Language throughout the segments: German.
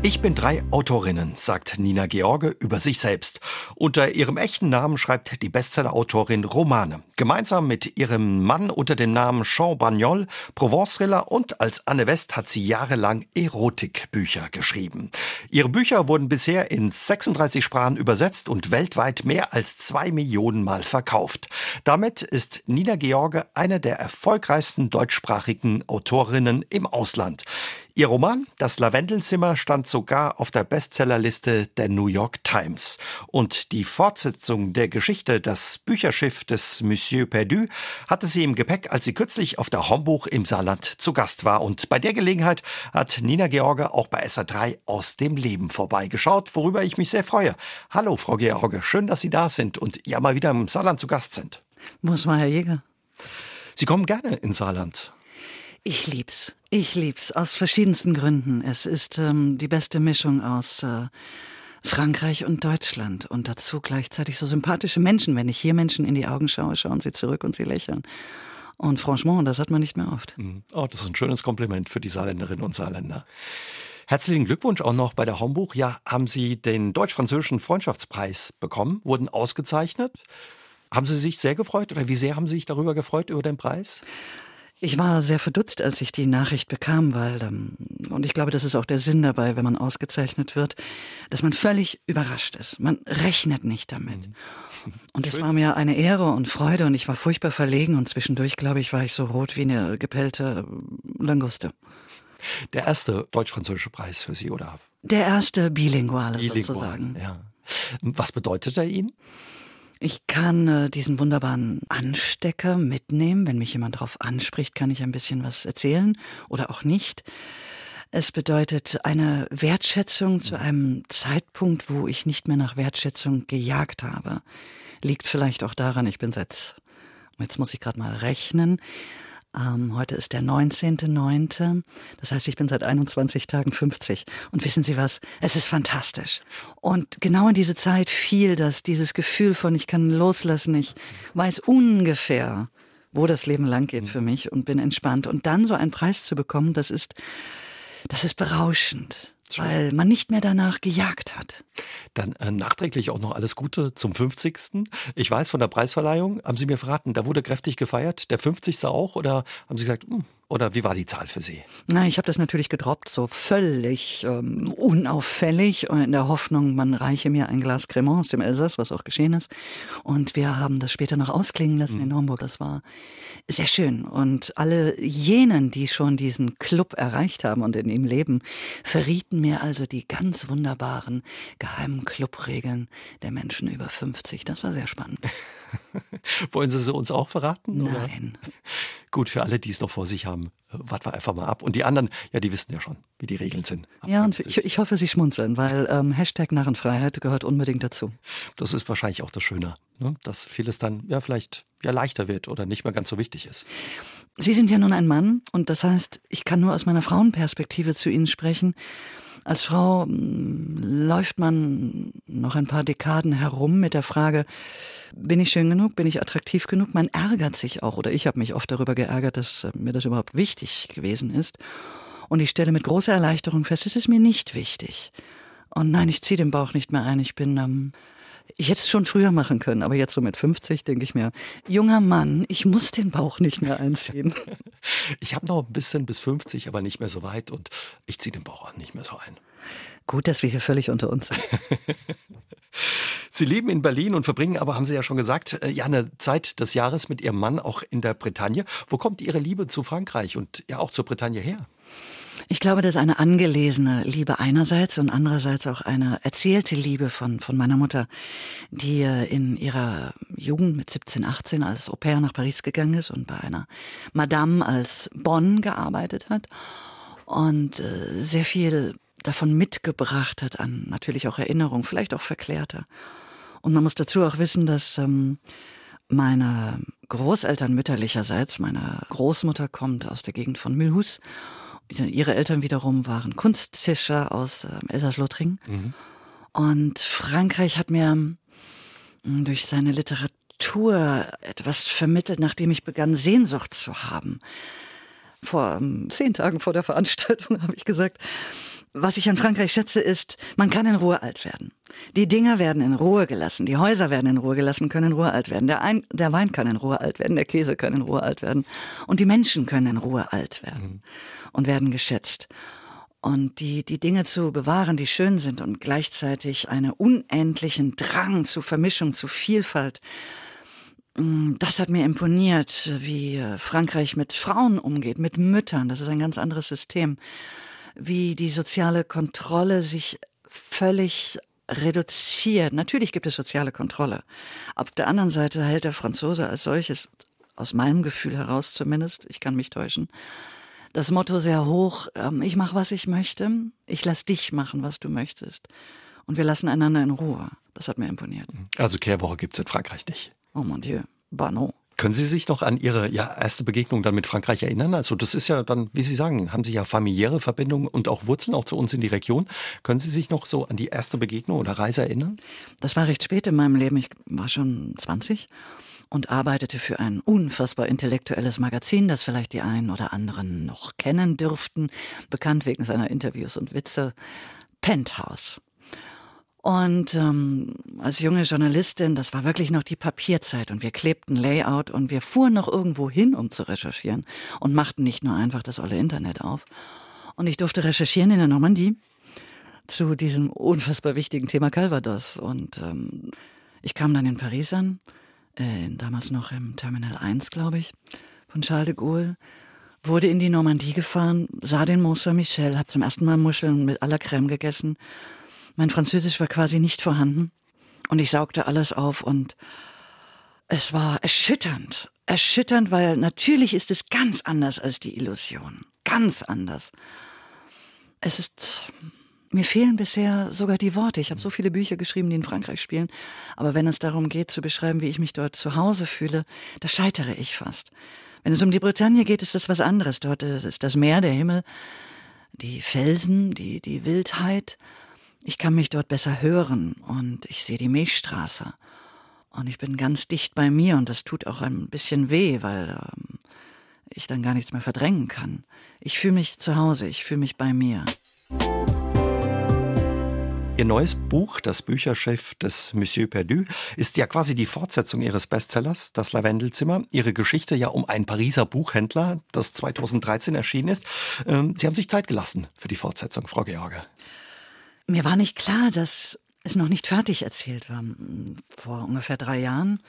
Ich bin drei Autorinnen, sagt Nina George über sich selbst. Unter ihrem echten Namen schreibt die Bestseller-Autorin Romane. Gemeinsam mit ihrem Mann unter dem Namen Jean Bagnol, Provence-Thriller und als Anne West hat sie jahrelang Erotikbücher geschrieben. Ihre Bücher wurden bisher in 36 Sprachen übersetzt und weltweit mehr als zwei Millionen Mal verkauft. Damit ist Nina George eine der erfolgreichsten deutschsprachigen Autorinnen im Ausland. Ihr Roman Das Lavendenzimmer stand sogar auf der Bestsellerliste der New York Times. Und die Fortsetzung der Geschichte Das Bücherschiff des Monsieur Perdu hatte sie im Gepäck, als sie kürzlich auf der Hombuch im Saarland zu Gast war. Und bei der Gelegenheit hat Nina George auch bei SA3 aus dem Leben vorbeigeschaut, worüber ich mich sehr freue. Hallo, Frau George, schön, dass Sie da sind und ja mal wieder im Saarland zu Gast sind. Muss mal, Herr Jäger. Sie kommen gerne ins Saarland. Ich lieb's. Ich lieb's. Aus verschiedensten Gründen. Es ist ähm, die beste Mischung aus äh, Frankreich und Deutschland. Und dazu gleichzeitig so sympathische Menschen. Wenn ich hier Menschen in die Augen schaue, schauen sie zurück und sie lächeln. Und franchement, das hat man nicht mehr oft. Mhm. Oh, das ist ein schönes Kompliment für die Saarländerinnen und Saarländer. Herzlichen Glückwunsch auch noch bei der Hombuch. Ja, haben Sie den deutsch-französischen Freundschaftspreis bekommen, wurden ausgezeichnet. Haben Sie sich sehr gefreut oder wie sehr haben Sie sich darüber gefreut über den Preis? Ich war sehr verdutzt, als ich die Nachricht bekam, weil, ähm, und ich glaube, das ist auch der Sinn dabei, wenn man ausgezeichnet wird, dass man völlig überrascht ist. Man rechnet nicht damit. Mhm. Und es war mir eine Ehre und Freude und ich war furchtbar verlegen und zwischendurch, glaube ich, war ich so rot wie eine gepellte Languste. Der erste deutsch-französische Preis für Sie, oder? Der erste bilinguale, Bilingual, sozusagen. Ja. Was bedeutet er Ihnen? Ich kann äh, diesen wunderbaren Anstecker mitnehmen. Wenn mich jemand darauf anspricht, kann ich ein bisschen was erzählen oder auch nicht. Es bedeutet eine Wertschätzung zu einem Zeitpunkt, wo ich nicht mehr nach Wertschätzung gejagt habe. Liegt vielleicht auch daran, ich bin seit, jetzt muss ich gerade mal rechnen, ähm, heute ist der 19.9. Das heißt, ich bin seit 21 Tagen 50. Und wissen Sie was? Es ist fantastisch. Und genau in diese Zeit fiel das, dieses Gefühl von, ich kann loslassen, ich weiß ungefähr, wo das Leben lang geht für mich und bin entspannt. Und dann so einen Preis zu bekommen, das ist, das ist berauschend weil man nicht mehr danach gejagt hat. Dann äh, nachträglich auch noch alles Gute zum 50. Ich weiß von der Preisverleihung, haben Sie mir verraten, da wurde kräftig gefeiert, der 50. auch oder haben Sie gesagt, mh, hm, oder wie war die Zahl für Sie? Na, ich habe das natürlich gedroppt, so völlig ähm, unauffällig, in der Hoffnung, man reiche mir ein Glas Cremant aus dem Elsass, was auch geschehen ist. Und wir haben das später noch ausklingen lassen mhm. in Homburg. Das war sehr schön. Und alle jenen, die schon diesen Club erreicht haben und in ihm leben, verrieten mir also die ganz wunderbaren geheimen Clubregeln der Menschen über 50. Das war sehr spannend. Wollen Sie sie uns auch verraten? Nein. Oder? Gut, für alle, die es noch vor sich haben, warten wir einfach mal ab. Und die anderen, ja, die wissen ja schon, wie die Regeln sind. Ja, und ich, ich, hoffe, Sie schmunzeln, weil ähm, Hashtag Narrenfreiheit gehört unbedingt dazu. Das ist wahrscheinlich auch das Schöne, ne? dass vieles dann ja vielleicht ja leichter wird oder nicht mehr ganz so wichtig ist. Sie sind ja nun ein Mann und das heißt, ich kann nur aus meiner Frauenperspektive zu Ihnen sprechen. Als Frau hm, läuft man noch ein paar Dekaden herum mit der Frage, bin ich schön genug, bin ich attraktiv genug? Man ärgert sich auch, oder ich habe mich oft darüber geärgert, dass äh, mir das überhaupt wichtig gewesen ist. Und ich stelle mit großer Erleichterung fest, es ist mir nicht wichtig. Und nein, ich ziehe den Bauch nicht mehr ein. Ich bin ähm, ich hätte es schon früher machen können, aber jetzt so mit 50 denke ich mir, junger Mann, ich muss den Bauch nicht mehr einziehen. Ich habe noch ein bisschen bis 50, aber nicht mehr so weit und ich ziehe den Bauch auch nicht mehr so ein. Gut, dass wir hier völlig unter uns sind. Sie leben in Berlin und verbringen aber, haben Sie ja schon gesagt, äh, ja eine Zeit des Jahres mit Ihrem Mann auch in der Bretagne. Wo kommt Ihre Liebe zu Frankreich und ja auch zur Bretagne her? Ich glaube, das ist eine angelesene Liebe einerseits und andererseits auch eine erzählte Liebe von, von meiner Mutter, die äh, in ihrer Jugend mit 17, 18 als Au pair nach Paris gegangen ist und bei einer Madame als Bonn gearbeitet hat und äh, sehr viel davon mitgebracht hat an natürlich auch Erinnerung, vielleicht auch verklärter. Und man muss dazu auch wissen, dass ähm, meine Großeltern mütterlicherseits, meine Großmutter kommt aus der Gegend von Milhus Ihre Eltern wiederum waren Kunsttischer aus äh, Elsass-Lothringen. Mhm. Und Frankreich hat mir hm, durch seine Literatur etwas vermittelt, nachdem ich begann, Sehnsucht zu haben. Vor ähm, zehn Tagen vor der Veranstaltung habe ich gesagt, was ich an Frankreich schätze, ist, man kann in Ruhe alt werden. Die Dinger werden in Ruhe gelassen, die Häuser werden in Ruhe gelassen, können in Ruhe alt werden. Der, Ein der Wein kann in Ruhe alt werden, der Käse kann in Ruhe alt werden. Und die Menschen können in Ruhe alt werden mhm. und werden geschätzt. Und die, die Dinge zu bewahren, die schön sind und gleichzeitig einen unendlichen Drang zu Vermischung, zu Vielfalt, mm, das hat mir imponiert, wie äh, Frankreich mit Frauen umgeht, mit Müttern. Das ist ein ganz anderes System wie die soziale Kontrolle sich völlig reduziert. Natürlich gibt es soziale Kontrolle. Auf der anderen Seite hält der Franzose als solches, aus meinem Gefühl heraus zumindest, ich kann mich täuschen, das Motto sehr hoch, ähm, ich mache, was ich möchte, ich lass dich machen, was du möchtest. Und wir lassen einander in Ruhe. Das hat mir imponiert. Also Kehrwoche gibt es in Frankreich nicht. Oh mon Dieu, Banon. Können Sie sich noch an Ihre ja, erste Begegnung dann mit Frankreich erinnern? Also das ist ja dann, wie Sie sagen, haben Sie ja familiäre Verbindungen und auch Wurzeln, auch zu uns in die Region. Können Sie sich noch so an die erste Begegnung oder Reise erinnern? Das war recht spät in meinem Leben. Ich war schon 20 und arbeitete für ein unfassbar intellektuelles Magazin, das vielleicht die einen oder anderen noch kennen dürften, bekannt wegen seiner Interviews und Witze. Penthouse. Und ähm, als junge Journalistin, das war wirklich noch die Papierzeit und wir klebten Layout und wir fuhren noch irgendwo hin, um zu recherchieren und machten nicht nur einfach das olle Internet auf. Und ich durfte recherchieren in der Normandie zu diesem unfassbar wichtigen Thema Calvados. Und ähm, ich kam dann in Paris an, äh, damals noch im Terminal 1, glaube ich, von Charles de Gaulle, wurde in die Normandie gefahren, sah den Mont Saint-Michel, hab zum ersten Mal Muscheln mit aller Creme gegessen mein Französisch war quasi nicht vorhanden und ich saugte alles auf und es war erschütternd. Erschütternd, weil natürlich ist es ganz anders als die Illusion. Ganz anders. Es ist, mir fehlen bisher sogar die Worte. Ich habe so viele Bücher geschrieben, die in Frankreich spielen. Aber wenn es darum geht, zu beschreiben, wie ich mich dort zu Hause fühle, da scheitere ich fast. Wenn es um die Bretagne geht, ist das was anderes. Dort ist das Meer, der Himmel, die Felsen, die, die Wildheit. Ich kann mich dort besser hören und ich sehe die Milchstraße. Und ich bin ganz dicht bei mir und das tut auch ein bisschen weh, weil ähm, ich dann gar nichts mehr verdrängen kann. Ich fühle mich zu Hause, ich fühle mich bei mir. Ihr neues Buch, das Bücherchef des Monsieur Perdu, ist ja quasi die Fortsetzung Ihres Bestsellers, Das Lavendelzimmer. Ihre Geschichte ja um einen Pariser Buchhändler, das 2013 erschienen ist. Ähm, Sie haben sich Zeit gelassen für die Fortsetzung, Frau George. Mir war nicht klar, dass es noch nicht fertig erzählt war. Vor ungefähr drei Jahren,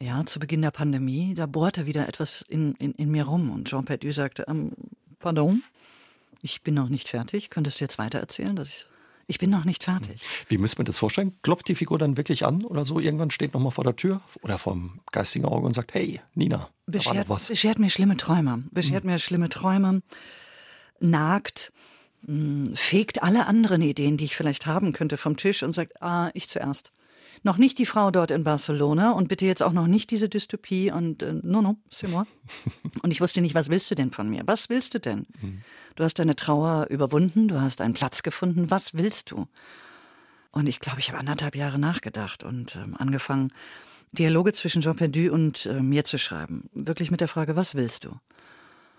ja, zu Beginn der Pandemie, da bohrte wieder etwas in, in, in mir rum und Jean Perdu sagte, ähm, pardon, ich bin noch nicht fertig, könntest du jetzt weiter erzählen, dass ich ich bin noch nicht fertig. Wie müsste man das vorstellen? Klopft die Figur dann wirklich an oder so? Irgendwann steht noch mal vor der Tür oder vorm geistigen Auge und sagt, hey, Nina, beschert, beschert mir schlimme Träume. Beschert hm. mir schlimme Träume. Nagt hm, fegt alle anderen Ideen, die ich vielleicht haben könnte, vom Tisch und sagt, ah, ich zuerst. Noch nicht die Frau dort in Barcelona und bitte jetzt auch noch nicht diese Dystopie und äh, no, no, c'est moi. und ich wusste nicht, was willst du denn von mir? Was willst du denn? Mhm. Du hast deine Trauer überwunden, du hast einen Platz gefunden, was willst du? Und ich glaube, ich habe anderthalb Jahre nachgedacht und ähm, angefangen, Dialoge zwischen Jean Perdu und äh, mir zu schreiben. Wirklich mit der Frage, was willst du?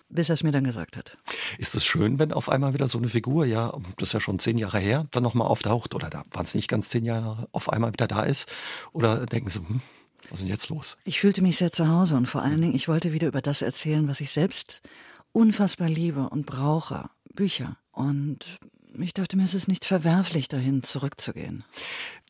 Bis er es mir dann gesagt hat. Ist es schön, wenn auf einmal wieder so eine Figur, ja, das ist ja schon zehn Jahre her, dann nochmal auftaucht oder da waren es nicht ganz zehn Jahre, auf einmal wieder da ist? Oder denken Sie, hm, was ist denn jetzt los? Ich fühlte mich sehr zu Hause und vor allen Dingen, ich wollte wieder über das erzählen, was ich selbst unfassbar liebe und brauche. Bücher. Und ich dachte mir, es ist nicht verwerflich, dahin zurückzugehen.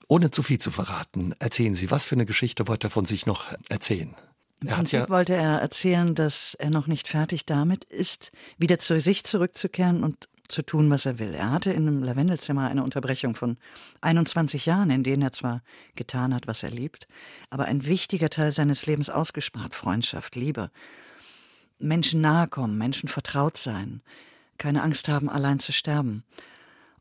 Ohne zu viel zu verraten, erzählen Sie, was für eine Geschichte wollte er von sich noch erzählen? Im Prinzip ja wollte er erzählen, dass er noch nicht fertig damit ist, wieder zu sich zurückzukehren und zu tun, was er will. Er hatte in einem Lavendelzimmer eine Unterbrechung von 21 Jahren, in denen er zwar getan hat, was er liebt, aber ein wichtiger Teil seines Lebens ausgespart. Freundschaft, Liebe. Menschen nahe kommen, Menschen vertraut sein, keine Angst haben, allein zu sterben.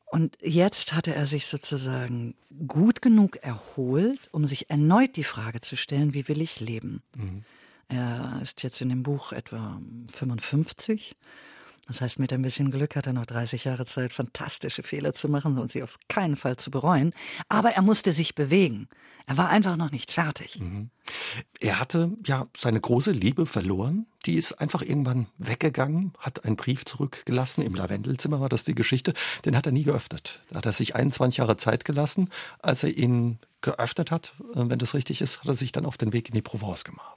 Und jetzt hatte er sich sozusagen gut genug erholt, um sich erneut die Frage zu stellen, wie will ich leben? Mhm. Er ist jetzt in dem Buch etwa 55 Das heißt, mit ein bisschen Glück hat er noch 30 Jahre Zeit, fantastische Fehler zu machen und sie auf keinen Fall zu bereuen. Aber er musste sich bewegen. Er war einfach noch nicht fertig. Mhm. Er hatte ja seine große Liebe verloren. Die ist einfach irgendwann weggegangen, hat einen Brief zurückgelassen. Im Lavendelzimmer war das die Geschichte. Den hat er nie geöffnet. Da hat er sich 21 Jahre Zeit gelassen. Als er ihn geöffnet hat, äh, wenn das richtig ist, hat er sich dann auf den Weg in die Provence gemacht.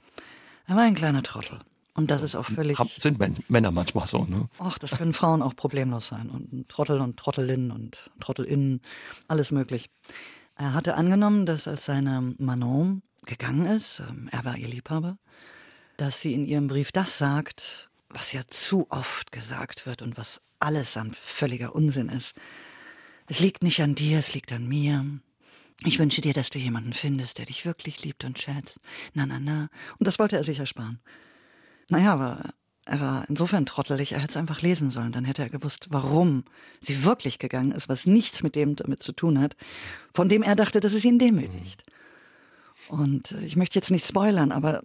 Er war ein kleiner Trottel. Und das ist auch völlig. Sind Männer manchmal so, ne? Ach, das können Frauen auch problemlos sein. Und Trottel und Trottelinnen und Trottelinnen, alles möglich. Er hatte angenommen, dass als seine Manon gegangen ist, ähm, er war ihr Liebhaber, dass sie in ihrem Brief das sagt, was ja zu oft gesagt wird und was allesamt völliger Unsinn ist. Es liegt nicht an dir, es liegt an mir. Ich wünsche dir, dass du jemanden findest, der dich wirklich liebt und schätzt. Na, na, na. Und das wollte er sich ersparen. Naja, aber er war insofern trottelig, er hätte es einfach lesen sollen. Dann hätte er gewusst, warum sie wirklich gegangen ist, was nichts mit dem damit zu tun hat, von dem er dachte, dass es ihn demütigt. Und äh, ich möchte jetzt nicht spoilern, aber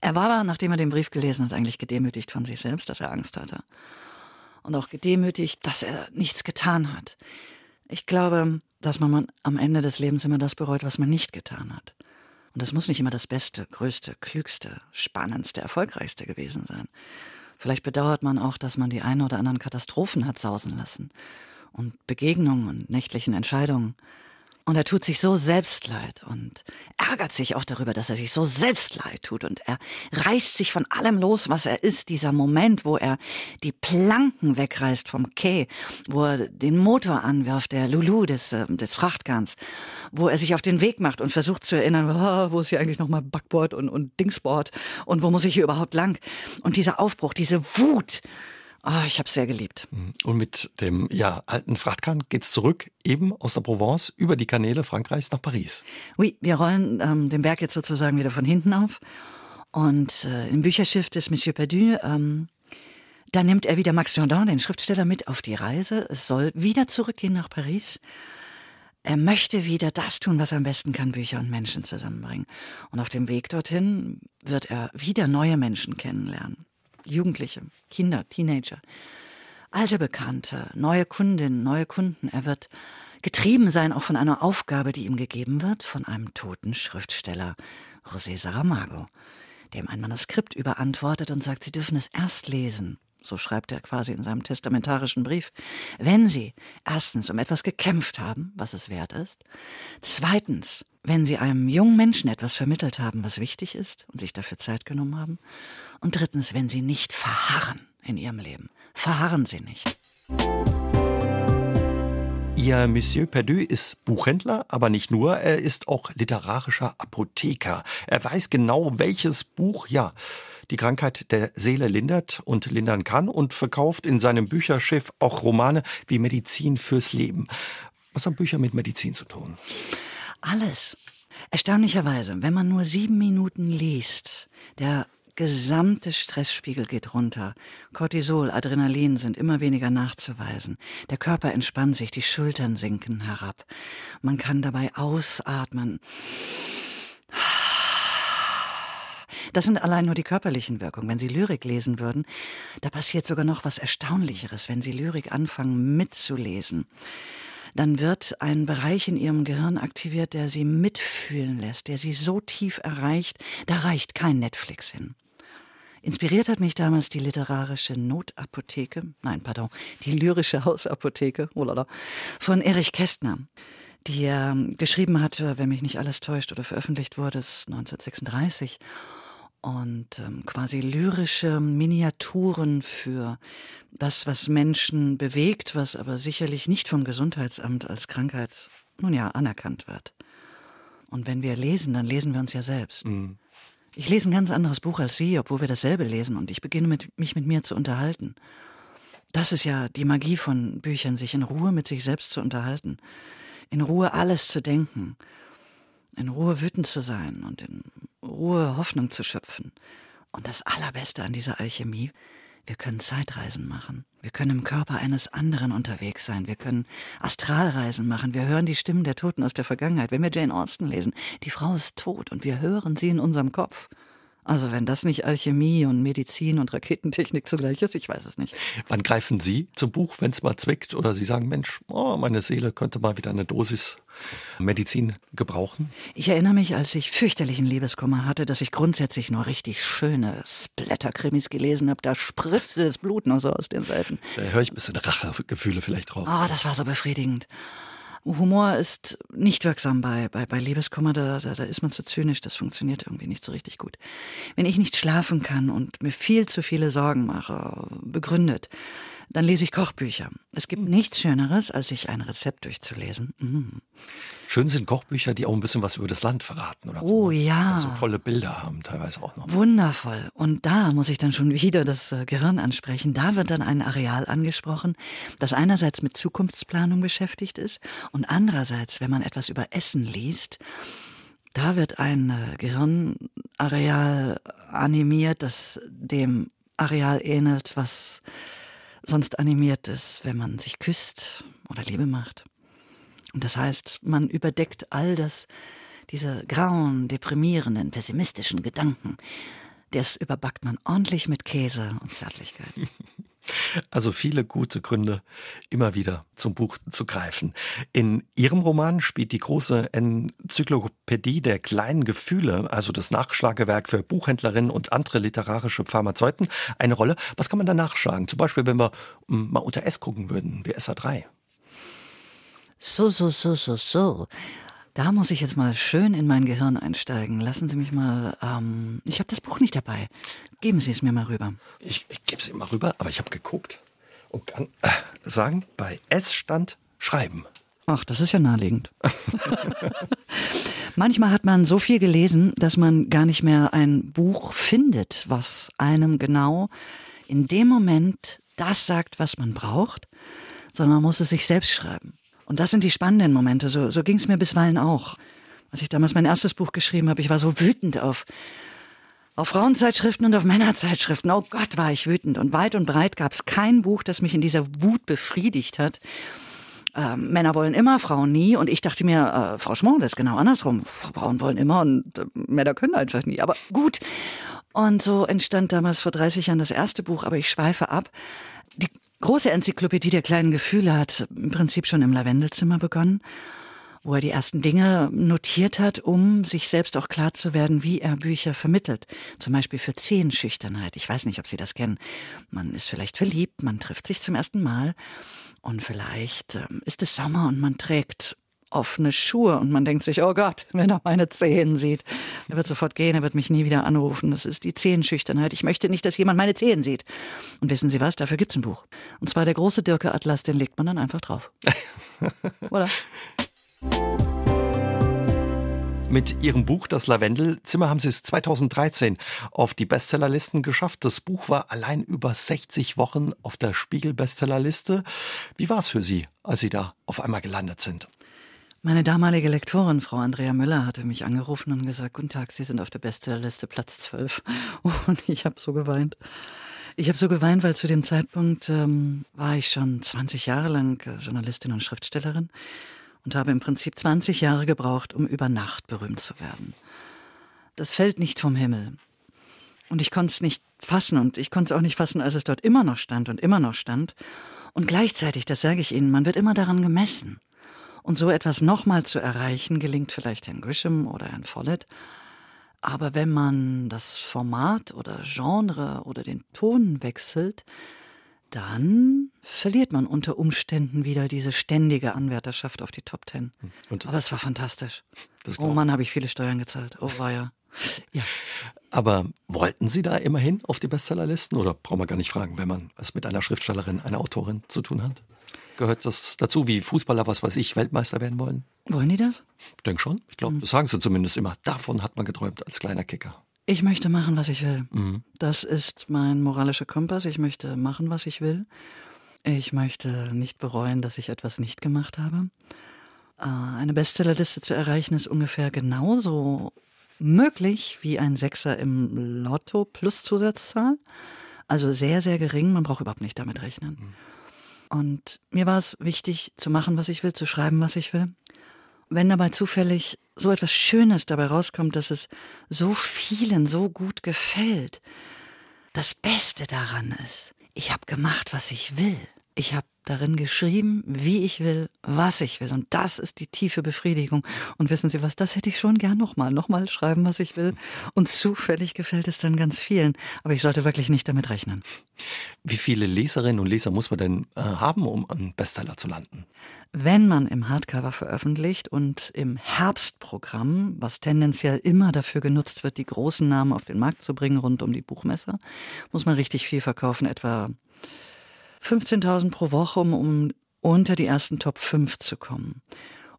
er war, nachdem er den Brief gelesen hat, eigentlich gedemütigt von sich selbst, dass er Angst hatte. Und auch gedemütigt, dass er nichts getan hat. Ich glaube, dass man am Ende des Lebens immer das bereut, was man nicht getan hat. Und es muss nicht immer das Beste, Größte, Klügste, Spannendste, Erfolgreichste gewesen sein. Vielleicht bedauert man auch, dass man die ein oder anderen Katastrophen hat sausen lassen und Begegnungen und nächtlichen Entscheidungen. Und er tut sich so selbst leid und ärgert sich auch darüber, dass er sich so selbst leid tut. Und er reißt sich von allem los, was er ist. Dieser Moment, wo er die Planken wegreißt vom Quai, wo er den Motor anwirft, der Lulu des, äh, des Frachtgarns, wo er sich auf den Weg macht und versucht zu erinnern, oh, wo ist hier eigentlich nochmal Backboard und, und Dingsboard und wo muss ich hier überhaupt lang? Und dieser Aufbruch, diese Wut, Ah, ich habe sehr geliebt. Mhm. Und mit dem ja, alten Frachtkahn geht's zurück, eben aus der Provence, über die Kanäle Frankreichs nach Paris. Oui, wir rollen ähm, den Berg jetzt sozusagen wieder von hinten auf. Und äh, im Bücherschiff des Monsieur Perdu, ähm, da nimmt er wieder Max Jourdan, den Schriftsteller, mit auf die Reise. Es soll wieder zurückgehen nach Paris. Er möchte wieder das tun, was er am besten kann, Bücher und Menschen zusammenbringen. Und auf dem Weg dorthin wird er wieder neue Menschen kennenlernen. Jugendliche, Kinder, Teenager, alte Bekannte, neue Kundinnen, neue Kunden. Er wird getrieben sein auch von einer Aufgabe, die ihm gegeben wird von einem toten Schriftsteller, José Saramago, der ihm ein Manuskript überantwortet und sagt, Sie dürfen es erst lesen, so schreibt er quasi in seinem testamentarischen Brief, wenn Sie erstens um etwas gekämpft haben, was es wert ist, zweitens, wenn Sie einem jungen Menschen etwas vermittelt haben, was wichtig ist und sich dafür Zeit genommen haben, und drittens, wenn Sie nicht verharren in Ihrem Leben. Verharren Sie nicht. Ihr Monsieur Perdu ist Buchhändler, aber nicht nur, er ist auch literarischer Apotheker. Er weiß genau, welches Buch, ja, die Krankheit der Seele lindert und lindern kann und verkauft in seinem Bücherschiff auch Romane wie Medizin fürs Leben. Was haben Bücher mit Medizin zu tun? Alles. Erstaunlicherweise, wenn man nur sieben Minuten liest, der gesamte Stressspiegel geht runter. Cortisol, Adrenalin sind immer weniger nachzuweisen. Der Körper entspannt sich, die Schultern sinken herab. Man kann dabei ausatmen. Das sind allein nur die körperlichen Wirkungen. Wenn Sie Lyrik lesen würden, da passiert sogar noch was Erstaunlicheres. Wenn Sie Lyrik anfangen mitzulesen, dann wird ein Bereich in Ihrem Gehirn aktiviert, der Sie mitfühlen lässt, der Sie so tief erreicht, da reicht kein Netflix hin. Inspiriert hat mich damals die literarische Notapotheke, nein, pardon, die lyrische Hausapotheke, oh von Erich Kästner die er geschrieben hatte, wenn mich nicht alles täuscht oder veröffentlicht wurde, ist 1936 und ähm, quasi lyrische Miniaturen für das, was Menschen bewegt, was aber sicherlich nicht vom Gesundheitsamt als Krankheit, nun ja, anerkannt wird. Und wenn wir lesen, dann lesen wir uns ja selbst. Mhm. Ich lese ein ganz anderes Buch als Sie, obwohl wir dasselbe lesen und ich beginne mit, mich mit mir zu unterhalten. Das ist ja die Magie von Büchern, sich in Ruhe mit sich selbst zu unterhalten, in Ruhe alles zu denken, in Ruhe wütend zu sein und in Ruhe Hoffnung zu schöpfen. Und das Allerbeste an dieser Alchemie, wir können Zeitreisen machen. Wir können im Körper eines anderen unterwegs sein. Wir können Astralreisen machen. Wir hören die Stimmen der Toten aus der Vergangenheit. Wenn wir Jane Austen lesen, die Frau ist tot und wir hören sie in unserem Kopf. Also wenn das nicht Alchemie und Medizin und Raketentechnik zugleich ist, ich weiß es nicht. Wann greifen Sie zum Buch, wenn es mal zwickt oder Sie sagen, Mensch, oh, meine Seele könnte mal wieder eine Dosis Medizin gebrauchen? Ich erinnere mich, als ich fürchterlichen Liebeskummer hatte, dass ich grundsätzlich nur richtig schöne Splatterkrimis gelesen habe. Da spritzte das Blut noch so aus den Seiten. Da höre ich ein bisschen Rachegefühle vielleicht raus. Ah, oh, das war so befriedigend. Humor ist nicht wirksam bei, bei, bei Liebeskummer, da, da, da ist man zu zynisch, das funktioniert irgendwie nicht so richtig gut. Wenn ich nicht schlafen kann und mir viel zu viele Sorgen mache, begründet, dann lese ich Kochbücher. Es gibt nichts Schöneres, als sich ein Rezept durchzulesen. Mm. Schön sind Kochbücher, die auch ein bisschen was über das Land verraten oder so. Oh ja. so tolle Bilder haben teilweise auch noch. Wundervoll. Und da muss ich dann schon wieder das äh, Gehirn ansprechen. Da wird dann ein Areal angesprochen, das einerseits mit Zukunftsplanung beschäftigt ist und andererseits, wenn man etwas über Essen liest, da wird ein äh, Gehirnareal animiert, das dem Areal ähnelt, was sonst animiert ist, wenn man sich küsst oder Liebe macht. Und das heißt, man überdeckt all das, diese grauen, deprimierenden, pessimistischen Gedanken, das überbackt man ordentlich mit Käse und Zärtlichkeit. Also viele gute Gründe, immer wieder zum Buch zu greifen. In Ihrem Roman spielt die große Enzyklopädie der kleinen Gefühle, also das Nachschlagewerk für Buchhändlerinnen und andere literarische Pharmazeuten, eine Rolle. Was kann man da nachschlagen? Zum Beispiel, wenn wir hm, mal unter S gucken würden, wie SA3. So, so, so, so, so. Da muss ich jetzt mal schön in mein Gehirn einsteigen. Lassen Sie mich mal. Ähm, ich habe das Buch nicht dabei. Geben Sie es mir mal rüber. Ich, ich gebe es Ihnen mal rüber, aber ich habe geguckt und kann äh, sagen, bei S stand Schreiben. Ach, das ist ja naheliegend. Manchmal hat man so viel gelesen, dass man gar nicht mehr ein Buch findet, was einem genau in dem Moment das sagt, was man braucht, sondern man muss es sich selbst schreiben. Und das sind die spannenden Momente. So, so ging es mir bisweilen auch. Als ich damals mein erstes Buch geschrieben habe, ich war so wütend auf, auf Frauenzeitschriften und auf Männerzeitschriften. Oh Gott, war ich wütend. Und weit und breit gab es kein Buch, das mich in dieser Wut befriedigt hat. Äh, Männer wollen immer, Frauen nie. Und ich dachte mir, äh, Frau Schmorn, das ist genau andersrum. Frauen wollen immer und äh, Männer können einfach nie. Aber gut. Und so entstand damals vor 30 Jahren das erste Buch, aber ich schweife ab. Die große Enzyklopädie der kleinen Gefühle hat im Prinzip schon im Lavendelzimmer begonnen, wo er die ersten Dinge notiert hat, um sich selbst auch klar zu werden, wie er Bücher vermittelt. Zum Beispiel für Zehenschüchternheit. Ich weiß nicht, ob Sie das kennen. Man ist vielleicht verliebt, man trifft sich zum ersten Mal und vielleicht ähm, ist es Sommer und man trägt offene Schuhe und man denkt sich, oh Gott, wenn er meine Zehen sieht, er wird sofort gehen, er wird mich nie wieder anrufen. Das ist die Zehenschüchternheit. Ich möchte nicht, dass jemand meine Zehen sieht. Und wissen Sie was? Dafür gibt's ein Buch. Und zwar der große Dirke Atlas, den legt man dann einfach drauf. Oder? Mit Ihrem Buch Das Lavendelzimmer haben Sie es 2013 auf die Bestsellerlisten geschafft. Das Buch war allein über 60 Wochen auf der Spiegel-Bestsellerliste. Wie war es für Sie, als Sie da auf einmal gelandet sind? Meine damalige Lektorin, Frau Andrea Müller, hatte mich angerufen und gesagt, guten Tag, Sie sind auf der Bestsellerliste Platz 12. Und ich habe so geweint. Ich habe so geweint, weil zu dem Zeitpunkt ähm, war ich schon 20 Jahre lang äh, Journalistin und Schriftstellerin und habe im Prinzip 20 Jahre gebraucht, um über Nacht berühmt zu werden. Das fällt nicht vom Himmel. Und ich konnte es nicht fassen und ich konnte es auch nicht fassen, als es dort immer noch stand und immer noch stand. Und gleichzeitig, das sage ich Ihnen, man wird immer daran gemessen. Und so etwas nochmal zu erreichen, gelingt vielleicht Herrn Grisham oder Herrn Follett. Aber wenn man das Format oder Genre oder den Ton wechselt, dann verliert man unter Umständen wieder diese ständige Anwärterschaft auf die Top Ten. Und Aber es war fantastisch. oh Mann, habe ich viele Steuern gezahlt. Oh war ja. ja. Aber wollten Sie da immerhin auf die Bestsellerlisten oder braucht man gar nicht fragen, wenn man es mit einer Schriftstellerin, einer Autorin zu tun hat? Gehört das dazu, wie Fußballer, was weiß ich, Weltmeister werden wollen? Wollen die das? Ich denke schon. Ich glaube, mhm. das sagen sie zumindest immer. Davon hat man geträumt als kleiner Kicker. Ich möchte machen, was ich will. Mhm. Das ist mein moralischer Kompass. Ich möchte machen, was ich will. Ich möchte nicht bereuen, dass ich etwas nicht gemacht habe. Äh, eine Bestsellerliste zu erreichen ist ungefähr genauso möglich wie ein Sechser im Lotto plus Zusatzzahl. Also sehr, sehr gering. Man braucht überhaupt nicht damit rechnen. Mhm. Und mir war es wichtig, zu machen, was ich will, zu schreiben, was ich will. Wenn dabei zufällig so etwas Schönes dabei rauskommt, dass es so vielen so gut gefällt. Das Beste daran ist, ich habe gemacht, was ich will. Ich habe darin geschrieben, wie ich will, was ich will. Und das ist die tiefe Befriedigung. Und wissen Sie was, das hätte ich schon gern nochmal, nochmal schreiben, was ich will. Und zufällig gefällt es dann ganz vielen. Aber ich sollte wirklich nicht damit rechnen. Wie viele Leserinnen und Leser muss man denn äh, haben, um einen Bestseller zu landen? Wenn man im Hardcover veröffentlicht und im Herbstprogramm, was tendenziell immer dafür genutzt wird, die großen Namen auf den Markt zu bringen rund um die Buchmesser, muss man richtig viel verkaufen, etwa 15.000 pro Woche, um, um unter die ersten Top 5 zu kommen.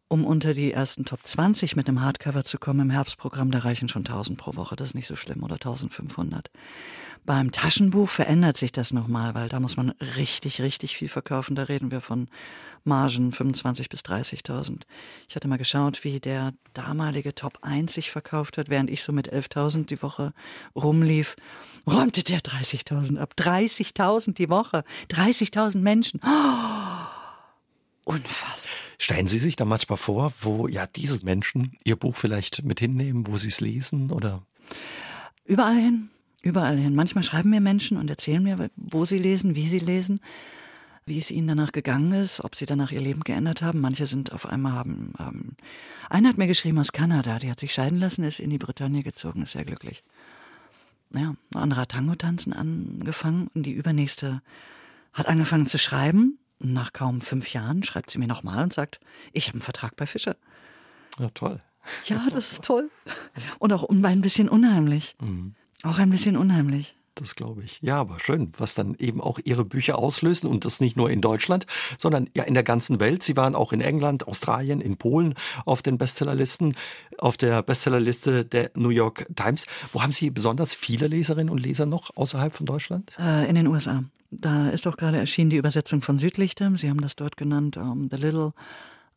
Um unter die ersten Top 20 mit einem Hardcover zu kommen im Herbstprogramm, da reichen schon 1000 pro Woche, das ist nicht so schlimm, oder 1500. Beim Taschenbuch verändert sich das nochmal, weil da muss man richtig, richtig viel verkaufen. Da reden wir von Margen 25 bis 30.000. Ich hatte mal geschaut, wie der damalige Top 1 sich verkauft hat, während ich so mit 11.000 die Woche rumlief, räumte der 30.000 ab. 30.000 die Woche. 30.000 Menschen. Oh, unfassbar. Stellen Sie sich da manchmal vor, wo ja diese Menschen Ihr Buch vielleicht mit hinnehmen, wo Sie es lesen oder? Überall hin. Überall hin. Manchmal schreiben mir Menschen und erzählen mir, wo sie lesen, wie sie lesen, wie es ihnen danach gegangen ist, ob sie danach ihr Leben geändert haben. Manche sind auf einmal haben, haben. Einer hat mir geschrieben aus Kanada, die hat sich scheiden lassen, ist in die Bretagne gezogen, ist sehr glücklich. Ja, ein anderer hat Tango tanzen angefangen und die übernächste hat angefangen zu schreiben. Nach kaum fünf Jahren schreibt sie mir nochmal und sagt, ich habe einen Vertrag bei Fischer. Ja, toll. Ja, das ist toll. Und auch ein bisschen unheimlich. Mhm. Auch ein bisschen unheimlich. Das glaube ich. Ja, aber schön, was dann eben auch Ihre Bücher auslösen und das nicht nur in Deutschland, sondern ja in der ganzen Welt. Sie waren auch in England, Australien, in Polen auf den Bestsellerlisten, auf der Bestsellerliste der New York Times. Wo haben Sie besonders viele Leserinnen und Leser noch außerhalb von Deutschland? Äh, in den USA. Da ist auch gerade erschienen die Übersetzung von Südlichter. Sie haben das dort genannt, um, The Little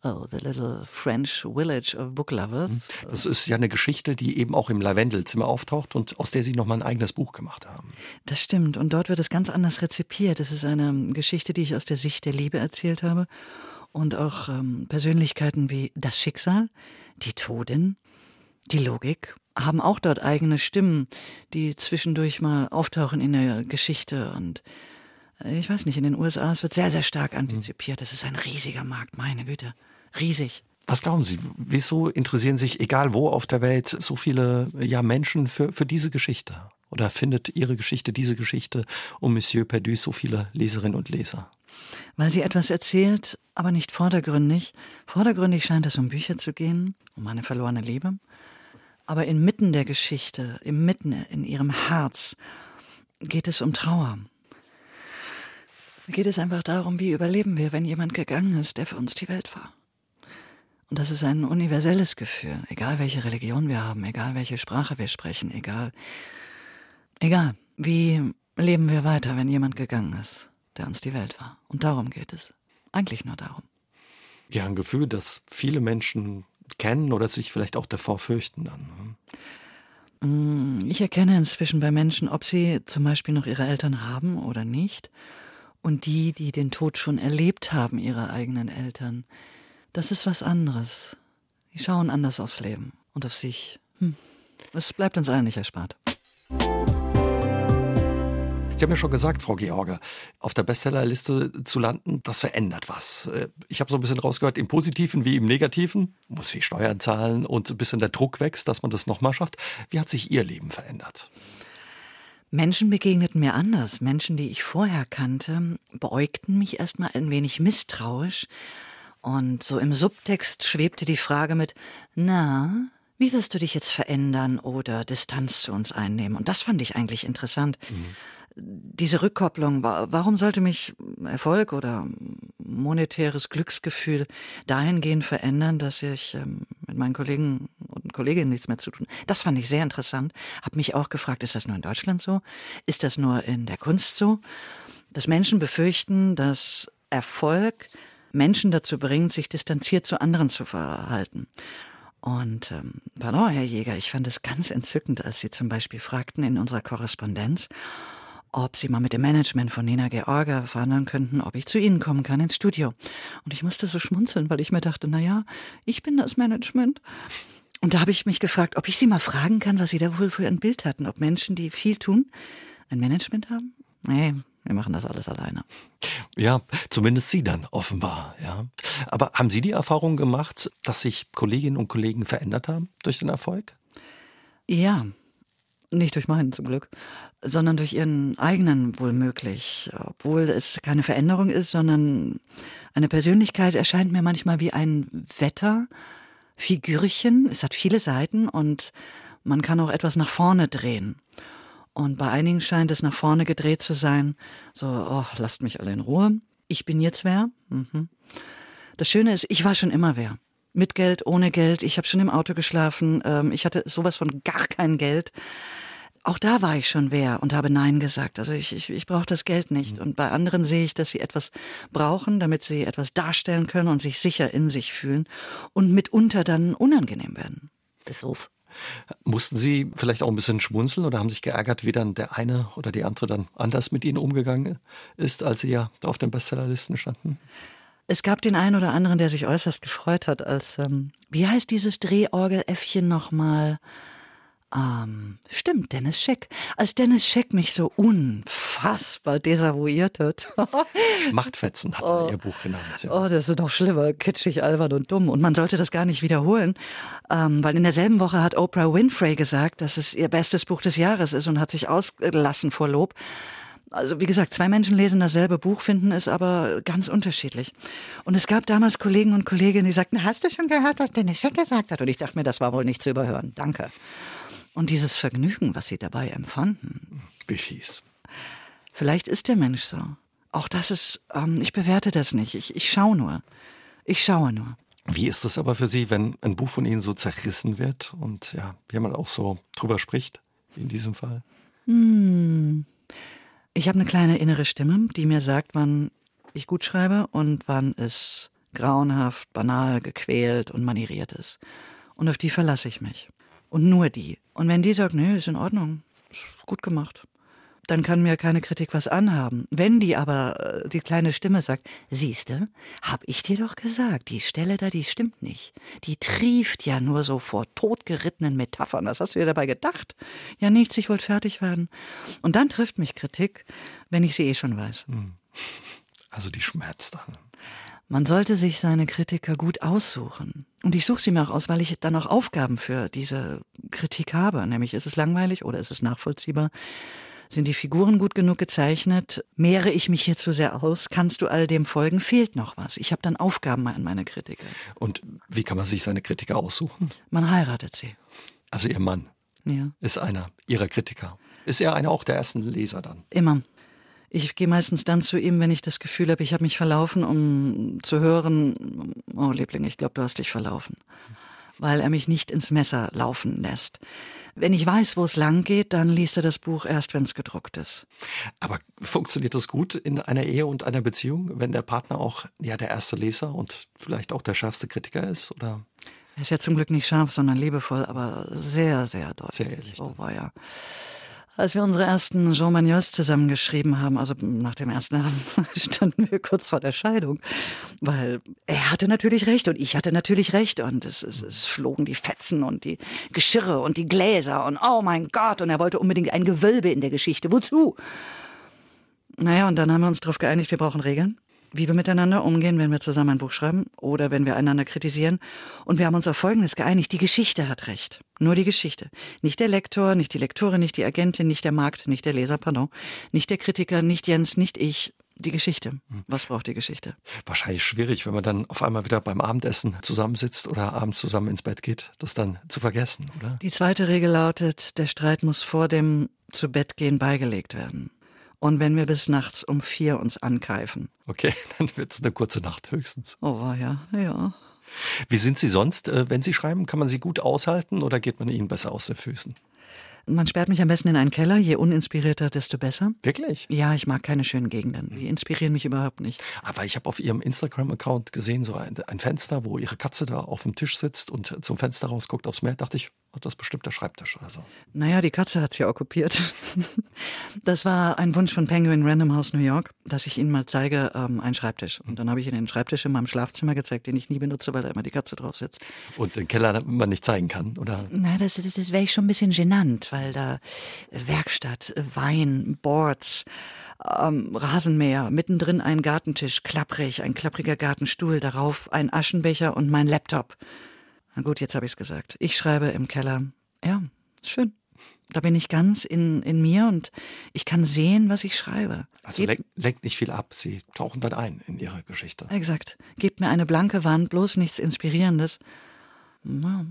Oh, the little French village of book lovers. Mhm. Das ist ja eine Geschichte, die eben auch im Lavendelzimmer auftaucht und aus der Sie nochmal ein eigenes Buch gemacht haben. Das stimmt. Und dort wird es ganz anders rezipiert. Es ist eine Geschichte, die ich aus der Sicht der Liebe erzählt habe. Und auch ähm, Persönlichkeiten wie das Schicksal, die Todin, die Logik haben auch dort eigene Stimmen, die zwischendurch mal auftauchen in der Geschichte und ich weiß nicht, in den USA, es wird sehr, sehr stark antizipiert. Es ist ein riesiger Markt, meine Güte riesig. Was glauben Sie, wieso interessieren sich, egal wo auf der Welt, so viele ja, Menschen für, für diese Geschichte? Oder findet Ihre Geschichte, diese Geschichte um Monsieur Perdu so viele Leserinnen und Leser? Weil sie etwas erzählt, aber nicht vordergründig. Vordergründig scheint es um Bücher zu gehen, um eine verlorene Liebe. Aber inmitten der Geschichte, inmitten in ihrem Herz, geht es um Trauer. Geht es einfach darum, wie überleben wir, wenn jemand gegangen ist, der für uns die Welt war. Und das ist ein universelles Gefühl, egal welche Religion wir haben, egal welche Sprache wir sprechen, egal, egal, wie leben wir weiter, wenn jemand gegangen ist, der uns die Welt war. Und darum geht es. Eigentlich nur darum. Ja, ein Gefühl, das viele Menschen kennen oder sich vielleicht auch davor fürchten dann. Ne? Mm, ich erkenne inzwischen bei Menschen, ob sie zum Beispiel noch ihre Eltern haben oder nicht. Und die, die den Tod schon erlebt haben, ihrer eigenen Eltern, das ist was anderes. Die schauen anders aufs Leben und auf sich. Hm. Es bleibt uns allen nicht erspart. Sie haben ja schon gesagt, Frau George, auf der Bestsellerliste zu landen, das verändert was. Äh, ich habe so ein bisschen rausgehört, im Positiven wie im Negativen, muss viel Steuern zahlen und ein bisschen der Druck wächst, dass man das nochmal schafft. Wie hat sich Ihr Leben verändert? Menschen begegneten mir anders. Menschen, die ich vorher kannte, beäugten mich erstmal ein wenig misstrauisch, und so im Subtext schwebte die Frage mit, na, wie wirst du dich jetzt verändern oder Distanz zu uns einnehmen? Und das fand ich eigentlich interessant. Mhm. Diese Rückkopplung, warum sollte mich Erfolg oder monetäres Glücksgefühl dahingehend verändern, dass ich ähm, mit meinen Kollegen und Kolleginnen nichts mehr zu tun. Das fand ich sehr interessant. Hab mich auch gefragt, ist das nur in Deutschland so? Ist das nur in der Kunst so? Dass Menschen befürchten, dass Erfolg Menschen dazu bringt, sich distanziert zu anderen zu verhalten. Und ähm, pardon, Herr Jäger, ich fand es ganz entzückend, als Sie zum Beispiel fragten in unserer Korrespondenz, ob Sie mal mit dem Management von Nina Georga verhandeln könnten, ob ich zu Ihnen kommen kann ins Studio. Und ich musste so schmunzeln, weil ich mir dachte, na ja, ich bin das Management. Und da habe ich mich gefragt, ob ich Sie mal fragen kann, was Sie da wohl für ein Bild hatten. Ob Menschen, die viel tun, ein Management haben? Nee, wir machen das alles alleine. Ja, zumindest Sie dann offenbar, ja. Aber haben Sie die Erfahrung gemacht, dass sich Kolleginnen und Kollegen verändert haben durch den Erfolg? Ja, nicht durch meinen zum Glück, sondern durch ihren eigenen wohl möglich. Obwohl es keine Veränderung ist, sondern eine Persönlichkeit erscheint mir manchmal wie ein Wetterfigürchen. Es hat viele Seiten und man kann auch etwas nach vorne drehen. Und bei einigen scheint es nach vorne gedreht zu sein. So, oh, lasst mich alle in Ruhe. Ich bin jetzt wer. Mhm. Das Schöne ist, ich war schon immer wer. Mit Geld, ohne Geld. Ich habe schon im Auto geschlafen. Ähm, ich hatte sowas von gar kein Geld. Auch da war ich schon wer und habe Nein gesagt. Also ich, ich, ich brauche das Geld nicht. Mhm. Und bei anderen sehe ich, dass sie etwas brauchen, damit sie etwas darstellen können und sich sicher in sich fühlen und mitunter dann unangenehm werden. Das ist doof. Mussten Sie vielleicht auch ein bisschen schmunzeln oder haben sich geärgert, wie dann der eine oder die andere dann anders mit Ihnen umgegangen ist, als Sie ja auf den Bestsellerlisten standen? Es gab den einen oder anderen, der sich äußerst gefreut hat, als, ähm, wie heißt dieses Drehorgeläffchen nochmal? Ähm, stimmt, Dennis Scheck. Als Dennis Scheck mich so unfassbar desavouiert hat. Schmachtfetzen hat er oh, ihr Buch genannt. Ja. Oh, das ist noch schlimmer, kitschig, albern und dumm. Und man sollte das gar nicht wiederholen, ähm, weil in derselben Woche hat Oprah Winfrey gesagt, dass es ihr bestes Buch des Jahres ist und hat sich ausgelassen vor Lob. Also wie gesagt, zwei Menschen lesen dasselbe Buch, finden es aber ganz unterschiedlich. Und es gab damals Kollegen und Kolleginnen, die sagten, hast du schon gehört, was Dennis Scheck gesagt hat? Und ich dachte mir, das war wohl nicht zu überhören. Danke. Und dieses Vergnügen, was sie dabei empfanden. Wie fies. Vielleicht ist der Mensch so. Auch das ist, ähm, ich bewerte das nicht. Ich, ich schaue nur. Ich schaue nur. Wie ist das aber für Sie, wenn ein Buch von Ihnen so zerrissen wird und ja, jemand auch so drüber spricht, wie in diesem Fall? Hm. Ich habe eine kleine innere Stimme, die mir sagt, wann ich gut schreibe und wann es grauenhaft, banal, gequält und manieriert ist. Und auf die verlasse ich mich. Und nur die. Und wenn die sagt, nee, ist in Ordnung, ist gut gemacht, dann kann mir keine Kritik was anhaben. Wenn die aber äh, die kleine Stimme sagt, siehste, hab ich dir doch gesagt, die Stelle da, die stimmt nicht. Die trieft ja nur so vor totgerittenen Metaphern. Was hast du dir dabei gedacht? Ja, nichts, ich wollte fertig werden. Und dann trifft mich Kritik, wenn ich sie eh schon weiß. Hm. Also die schmerzt dann. Man sollte sich seine Kritiker gut aussuchen. Und ich suche sie mir auch aus, weil ich dann auch Aufgaben für diese Kritik habe. Nämlich ist es langweilig oder ist es nachvollziehbar? Sind die Figuren gut genug gezeichnet? Mehre ich mich hier zu sehr aus? Kannst du all dem folgen? Fehlt noch was? Ich habe dann Aufgaben an meine Kritiker. Und wie kann man sich seine Kritiker aussuchen? Man heiratet sie. Also ihr Mann ja. ist einer ihrer Kritiker. Ist er einer auch der ersten Leser dann? Immer. Ich gehe meistens dann zu ihm, wenn ich das Gefühl habe, ich habe mich verlaufen, um zu hören, oh Liebling, ich glaube, du hast dich verlaufen. Weil er mich nicht ins Messer laufen lässt. Wenn ich weiß, wo es lang geht, dann liest er das Buch erst, wenn es gedruckt ist. Aber funktioniert das gut in einer Ehe und einer Beziehung, wenn der Partner auch ja der erste Leser und vielleicht auch der schärfste Kritiker ist? Oder? Er ist ja zum Glück nicht scharf, sondern liebevoll, aber sehr, sehr deutlich. Sehr ehrlich. Oh, war ja. Als wir unsere ersten Jean Magnols zusammengeschrieben haben, also nach dem ersten Abend, standen wir kurz vor der Scheidung. Weil er hatte natürlich recht und ich hatte natürlich recht. Und es, es, es flogen die Fetzen und die Geschirre und die Gläser und oh mein Gott. Und er wollte unbedingt ein Gewölbe in der Geschichte. Wozu? Naja, und dann haben wir uns darauf geeinigt, wir brauchen Regeln wie wir miteinander umgehen, wenn wir zusammen ein Buch schreiben oder wenn wir einander kritisieren. Und wir haben uns auf Folgendes geeinigt. Die Geschichte hat recht. Nur die Geschichte. Nicht der Lektor, nicht die Lektorin, nicht die Agentin, nicht der Markt, nicht der Leser, pardon. Nicht der Kritiker, nicht Jens, nicht ich. Die Geschichte. Hm. Was braucht die Geschichte? Wahrscheinlich schwierig, wenn man dann auf einmal wieder beim Abendessen zusammensitzt oder abends zusammen ins Bett geht, das dann zu vergessen, oder? Die zweite Regel lautet, der Streit muss vor dem zu Bett gehen beigelegt werden und wenn wir bis nachts um vier uns ankeifen. Okay, dann wird es eine kurze Nacht höchstens. Oh ja, ja. Wie sind Sie sonst, äh, wenn Sie schreiben? Kann man Sie gut aushalten oder geht man Ihnen besser aus den Füßen? Man sperrt mich am besten in einen Keller. Je uninspirierter, desto besser. Wirklich? Ja, ich mag keine schönen Gegenden. Die inspirieren mich überhaupt nicht. Aber ich habe auf Ihrem Instagram-Account gesehen, so ein, ein, Fenster, wo Ihre Katze da auf dem Tisch sitzt und zum Fenster rausguckt aufs Meer. Dachte ich, hat das bestimmt der Schreibtisch oder so. Naja, die Katze hat sie okkupiert. Das war ein Wunsch von Penguin Random House New York, dass ich ihnen mal zeige, ähm, einen Schreibtisch. Und dann habe ich ihnen den Schreibtisch in meinem Schlafzimmer gezeigt, den ich nie benutze, weil da immer die Katze drauf sitzt. Und den Keller man nicht zeigen kann, oder? Na, das, das, das wäre ich schon ein bisschen genannt, weil da Werkstatt, Wein, Boards, ähm, Rasenmäher, mittendrin ein Gartentisch, klapprig, ein klappriger Gartenstuhl, darauf ein Aschenbecher und mein Laptop. Na gut, jetzt habe ich es gesagt. Ich schreibe im Keller. Ja, schön. Da bin ich ganz in, in mir und ich kann sehen, was ich schreibe. Also lenkt, lenkt nicht viel ab. Sie tauchen dann ein in Ihre Geschichte. Exakt. Gebt mir eine blanke Wand, bloß nichts Inspirierendes. Ja.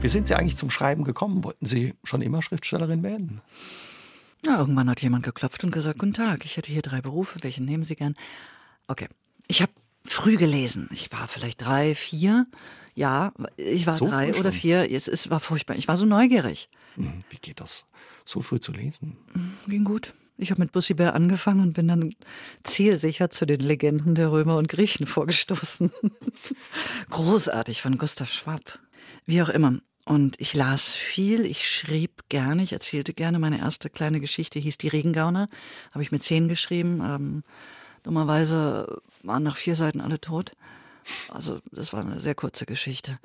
Wie sind Sie eigentlich zum Schreiben gekommen? Wollten Sie schon immer Schriftstellerin werden? Na, irgendwann hat jemand geklopft und gesagt, guten Tag, ich hätte hier drei Berufe, welchen nehmen Sie gern? Okay. Ich habe früh gelesen. Ich war vielleicht drei, vier. Ja, ich war So drei oder vier. Es, es war furchtbar. Ich war so neugierig. Hm, Wie geht das, so früh zu lesen? Ging gut. Ich habe mit Bussi Bär angefangen und bin dann zielsicher zu den Legenden der Römer und Griechen vorgestoßen. Großartig von Gustav Schwab. Wie auch immer. Und ich las viel, ich schrieb gerne, ich erzählte gerne. Meine erste kleine Geschichte hieß Die Regengauner. Habe ich mit zehn geschrieben. Ähm, dummerweise waren nach vier Seiten alle tot. Also das war eine sehr kurze Geschichte.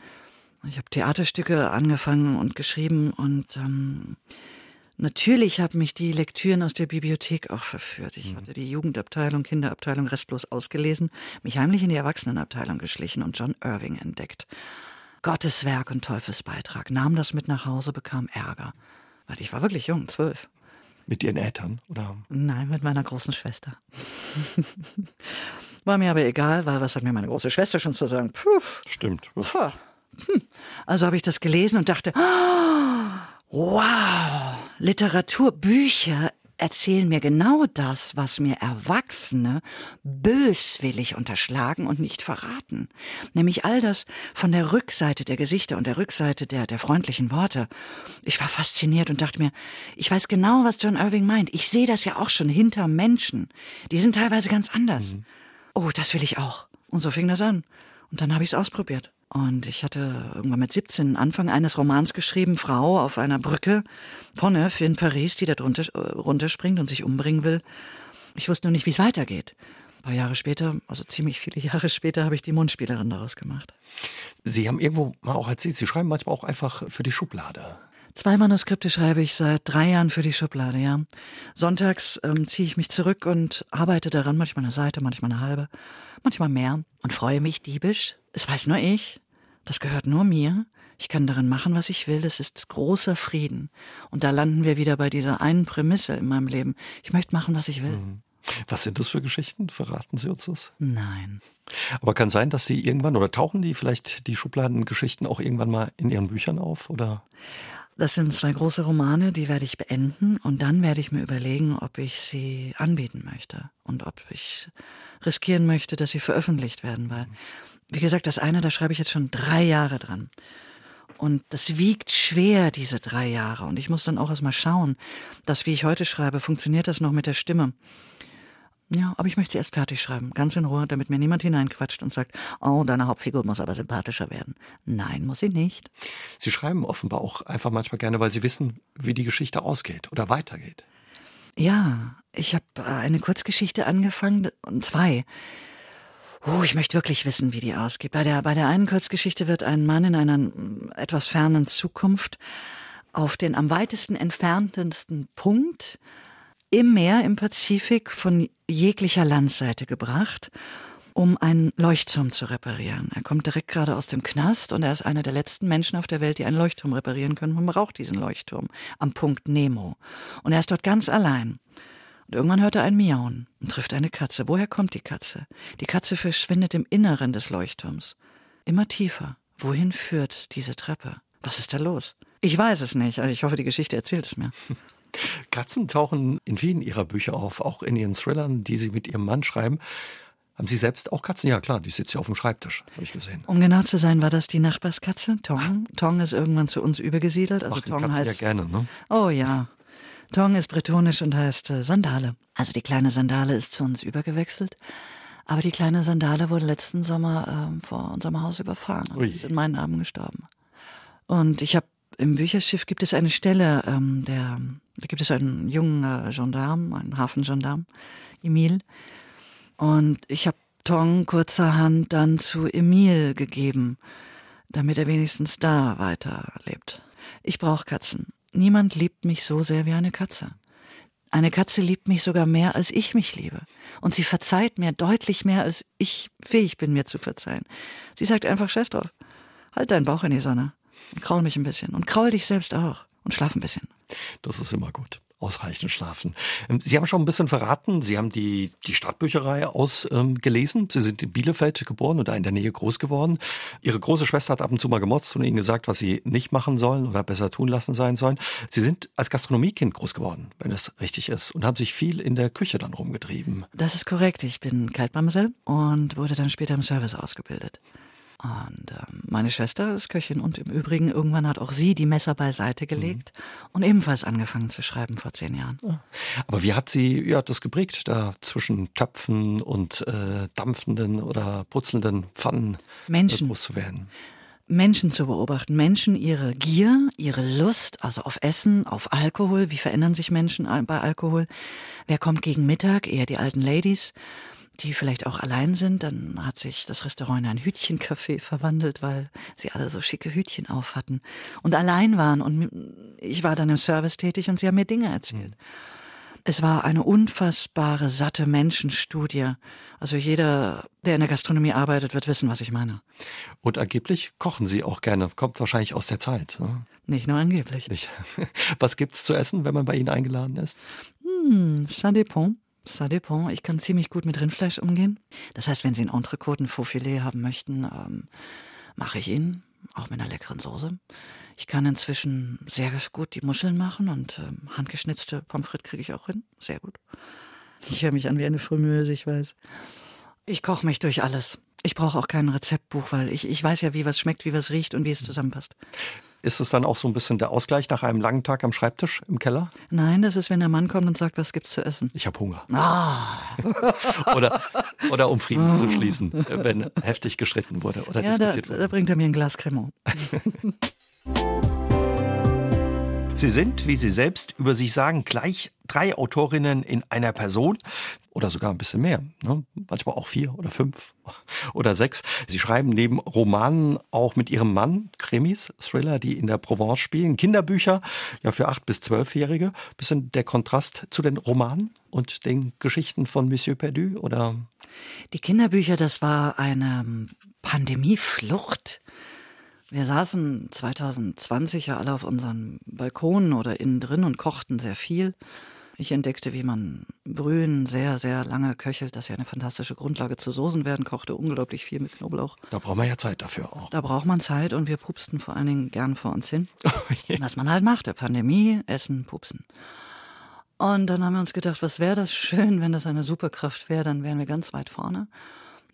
Ich habe Theaterstücke angefangen und geschrieben und ähm, Natürlich haben mich die Lektüren aus der Bibliothek auch verführt. Ich hatte die Jugendabteilung, Kinderabteilung restlos ausgelesen, mich heimlich in die Erwachsenenabteilung geschlichen und John Irving entdeckt. Gottes Werk und Teufels Beitrag, nahm das mit nach Hause, bekam Ärger. Weil ich war wirklich jung, zwölf. Mit Ihren Eltern? Oder? Nein, mit meiner großen Schwester. War mir aber egal, weil was hat mir meine große Schwester schon zu sagen? Puh, Stimmt. Puh. Hm. Also habe ich das gelesen und dachte, "Ah, wow, Literatur, Bücher erzählen mir genau das, was mir Erwachsene böswillig unterschlagen und nicht verraten. Nämlich all das von der Rückseite der Gesichter und der Rückseite der, der freundlichen Worte. Ich war fasziniert und dachte mir, ich weiß genau, was John Irving meint. Ich sehe das ja auch schon hinter Menschen. Die sind teilweise ganz anders. Oh, das will ich auch. Und so fing das an. Und dann habe ich es ausprobiert. Und ich hatte irgendwann mit 17 Anfang eines Romans geschrieben, Frau auf einer Brücke, Ponnef in Paris, die da drunter, äh, runterspringt und sich umbringen will. Ich wusste nur nicht, wie es weitergeht. Ein paar Jahre später, also ziemlich viele Jahre später, habe ich die Mundspielerin daraus gemacht. Sie haben irgendwo mal auch erzählt, Sie schreiben manchmal auch einfach für die Schublade. Zwei Manuskripte schreibe ich seit drei Jahren für die Schublade, ja. Sonntags ähm, ziehe ich mich zurück und arbeite daran, manchmal eine Seite, manchmal eine halbe, manchmal mehr und freue mich diebisch. Es weiß nur ich. Das gehört nur mir. Ich kann darin machen, was ich will. Das ist großer Frieden. Und da landen wir wieder bei dieser einen Prämisse in meinem Leben. Ich möchte machen, was ich will. Was sind das für Geschichten? Verraten Sie uns das? Nein. Aber kann sein, dass Sie irgendwann oder tauchen die vielleicht die Schubladengeschichten auch irgendwann mal in Ihren Büchern auf? Oder? Das sind zwei große Romane, die werde ich beenden und dann werde ich mir überlegen, ob ich sie anbieten möchte und ob ich riskieren möchte, dass sie veröffentlicht werden, weil, wie gesagt, das eine, da schreibe ich jetzt schon drei Jahre dran. Und das wiegt schwer, diese drei Jahre. Und ich muss dann auch erstmal schauen, dass, wie ich heute schreibe, funktioniert das noch mit der Stimme. Ja, aber ich möchte sie erst fertig schreiben, ganz in Ruhe, damit mir niemand hineinquatscht und sagt, oh, deine Hauptfigur muss aber sympathischer werden. Nein, muss sie nicht. Sie schreiben offenbar auch einfach manchmal gerne, weil Sie wissen, wie die Geschichte ausgeht oder weitergeht. Ja, ich habe äh, eine Kurzgeschichte angefangen, und zwei. Oh, ich möchte wirklich wissen, wie die ausgeht. Bei der, bei der einen Kurzgeschichte wird ein Mann in einer mm, etwas fernen Zukunft auf den am weitesten entferntesten Punkt im Meer, im Pazifik, von jeglicher Landseite gebracht, um einen Leuchtturm zu reparieren. Er kommt direkt gerade aus dem Knast und er ist einer der letzten Menschen auf der Welt, die einen Leuchtturm reparieren können. Man braucht diesen Leuchtturm am Punkt Nemo. Und er ist dort ganz allein. Und irgendwann hört er ein Miauen und trifft eine Katze. Woher kommt die Katze? Die Katze verschwindet im Inneren des Leuchtturms. Immer tiefer. Wohin führt diese Treppe? Was ist da los? Ich weiß es nicht. Ich hoffe, die Geschichte erzählt es mir. Katzen tauchen in vielen Ihrer Bücher auf, auch in Ihren Thrillern, die Sie mit Ihrem Mann schreiben. Haben Sie selbst auch Katzen? Ja, klar, die sitzt ja auf dem Schreibtisch, habe ich gesehen. Um genau zu sein, war das die Nachbarskatze, Tong. Tong ist irgendwann zu uns übergesiedelt. Also Machen Tong Katzen heißt. ja gerne, ne? Oh ja. Tong ist bretonisch und heißt äh, Sandale. Also die kleine Sandale ist zu uns übergewechselt. Aber die kleine Sandale wurde letzten Sommer äh, vor unserem Haus überfahren und ist in meinen Armen gestorben. Und ich habe im Bücherschiff gibt es eine Stelle, ähm, der, da gibt es einen jungen äh, Gendarm, einen Hafengendarm, Emil. Und ich habe Tong kurzerhand dann zu Emil gegeben, damit er wenigstens da weiterlebt. Ich brauche Katzen. Niemand liebt mich so sehr wie eine Katze. Eine Katze liebt mich sogar mehr, als ich mich liebe. Und sie verzeiht mir deutlich mehr, als ich fähig bin, mir zu verzeihen. Sie sagt einfach, scheiß drauf. Halt deinen Bauch in die Sonne. Und kraul mich ein bisschen. Und kraul dich selbst auch. Und schlaf ein bisschen. Das ist immer gut ausreichend schlafen. Ähm, Sie haben schon ein bisschen verraten, Sie haben die, die Stadtbücherei ausgelesen. Ähm, Sie sind in Bielefeld geboren oder in der Nähe groß geworden. Ihre große Schwester hat ab und zu mal gemotzt und Ihnen gesagt, was Sie nicht machen sollen oder besser tun lassen sein sollen. Sie sind als Gastronomiekind groß geworden, wenn es richtig ist, und haben sich viel in der Küche dann rumgetrieben. Das ist korrekt. Ich bin Kaltmamsel und wurde dann später im Service ausgebildet. Und ähm, meine Schwester ist Köchin und im Übrigen irgendwann hat auch sie die Messer beiseite gelegt mhm. und ebenfalls angefangen zu schreiben vor zehn Jahren. Aber wie hat sie ja das geprägt, da zwischen Töpfen und äh, dampfenden oder putzelnden Pfannen äh, Menschen. groß zu werden? Menschen zu beobachten, Menschen ihre Gier, ihre Lust, also auf Essen, auf Alkohol, wie verändern sich Menschen bei Alkohol, wer kommt gegen Mittag, eher die alten Ladies, die vielleicht auch allein sind, dann hat sich das Restaurant in ein Hütchencafé verwandelt, weil sie alle so schicke Hütchen auf hatten und allein waren. Und ich war dann im Service tätig und sie haben mir Dinge erzählt. Es war eine unfassbare, satte Menschenstudie. Also jeder, der in der Gastronomie arbeitet, wird wissen, was ich meine. Und angeblich kochen Sie auch gerne. Kommt wahrscheinlich aus der Zeit. Ne? Nicht nur angeblich. Nicht. Was gibt's zu essen, wenn man bei Ihnen eingeladen ist? Hm, ça dépend. Ça dépend. Ich kann ziemlich gut mit Rindfleisch umgehen. Das heißt, wenn Sie ein Entrecote, ein Fauxfilet haben möchten, ähm, mache ich Ihnen, auch mit einer leckeren Soße. Ich kann inzwischen sehr gut die Muscheln machen und ähm, handgeschnitzte Pommes frites kriege ich auch hin. Sehr gut. Ich höre mich an wie eine Frömöse, ich weiß. Ich koche mich durch alles. Ich brauche auch kein Rezeptbuch, weil ich, ich weiß ja, wie was schmeckt, wie was riecht und wie es zusammenpasst. Ist es dann auch so ein bisschen der Ausgleich nach einem langen Tag am Schreibtisch im Keller? Nein, das ist, wenn der Mann kommt und sagt, was gibt's zu essen? Ich habe Hunger. Ah. oder, oder um Frieden zu schließen, wenn heftig gestritten wurde oder ja, diskutiert da, wurde. da bringt er mir ein Glas Cremant. Sie sind, wie Sie selbst über sich sagen, gleich drei Autorinnen in einer Person oder sogar ein bisschen mehr, ne? manchmal auch vier oder fünf oder sechs. Sie schreiben neben Romanen auch mit ihrem Mann Krimis, Thriller, die in der Provence spielen, Kinderbücher, ja für acht bis zwölfjährige. Bisschen der Kontrast zu den Romanen und den Geschichten von Monsieur Perdu oder? Die Kinderbücher, das war eine Pandemieflucht. Wir saßen 2020 ja alle auf unseren Balkonen oder innen drin und kochten sehr viel. Ich entdeckte, wie man Brühen sehr, sehr lange köchelt, dass ja eine fantastische Grundlage zu Soßen werden, kochte unglaublich viel mit Knoblauch. Da braucht man ja Zeit dafür auch. Da braucht man Zeit und wir pupsten vor allen Dingen gern vor uns hin. Was man halt macht, der Pandemie, Essen, Pupsen. Und dann haben wir uns gedacht, was wäre das schön, wenn das eine Superkraft wäre, dann wären wir ganz weit vorne.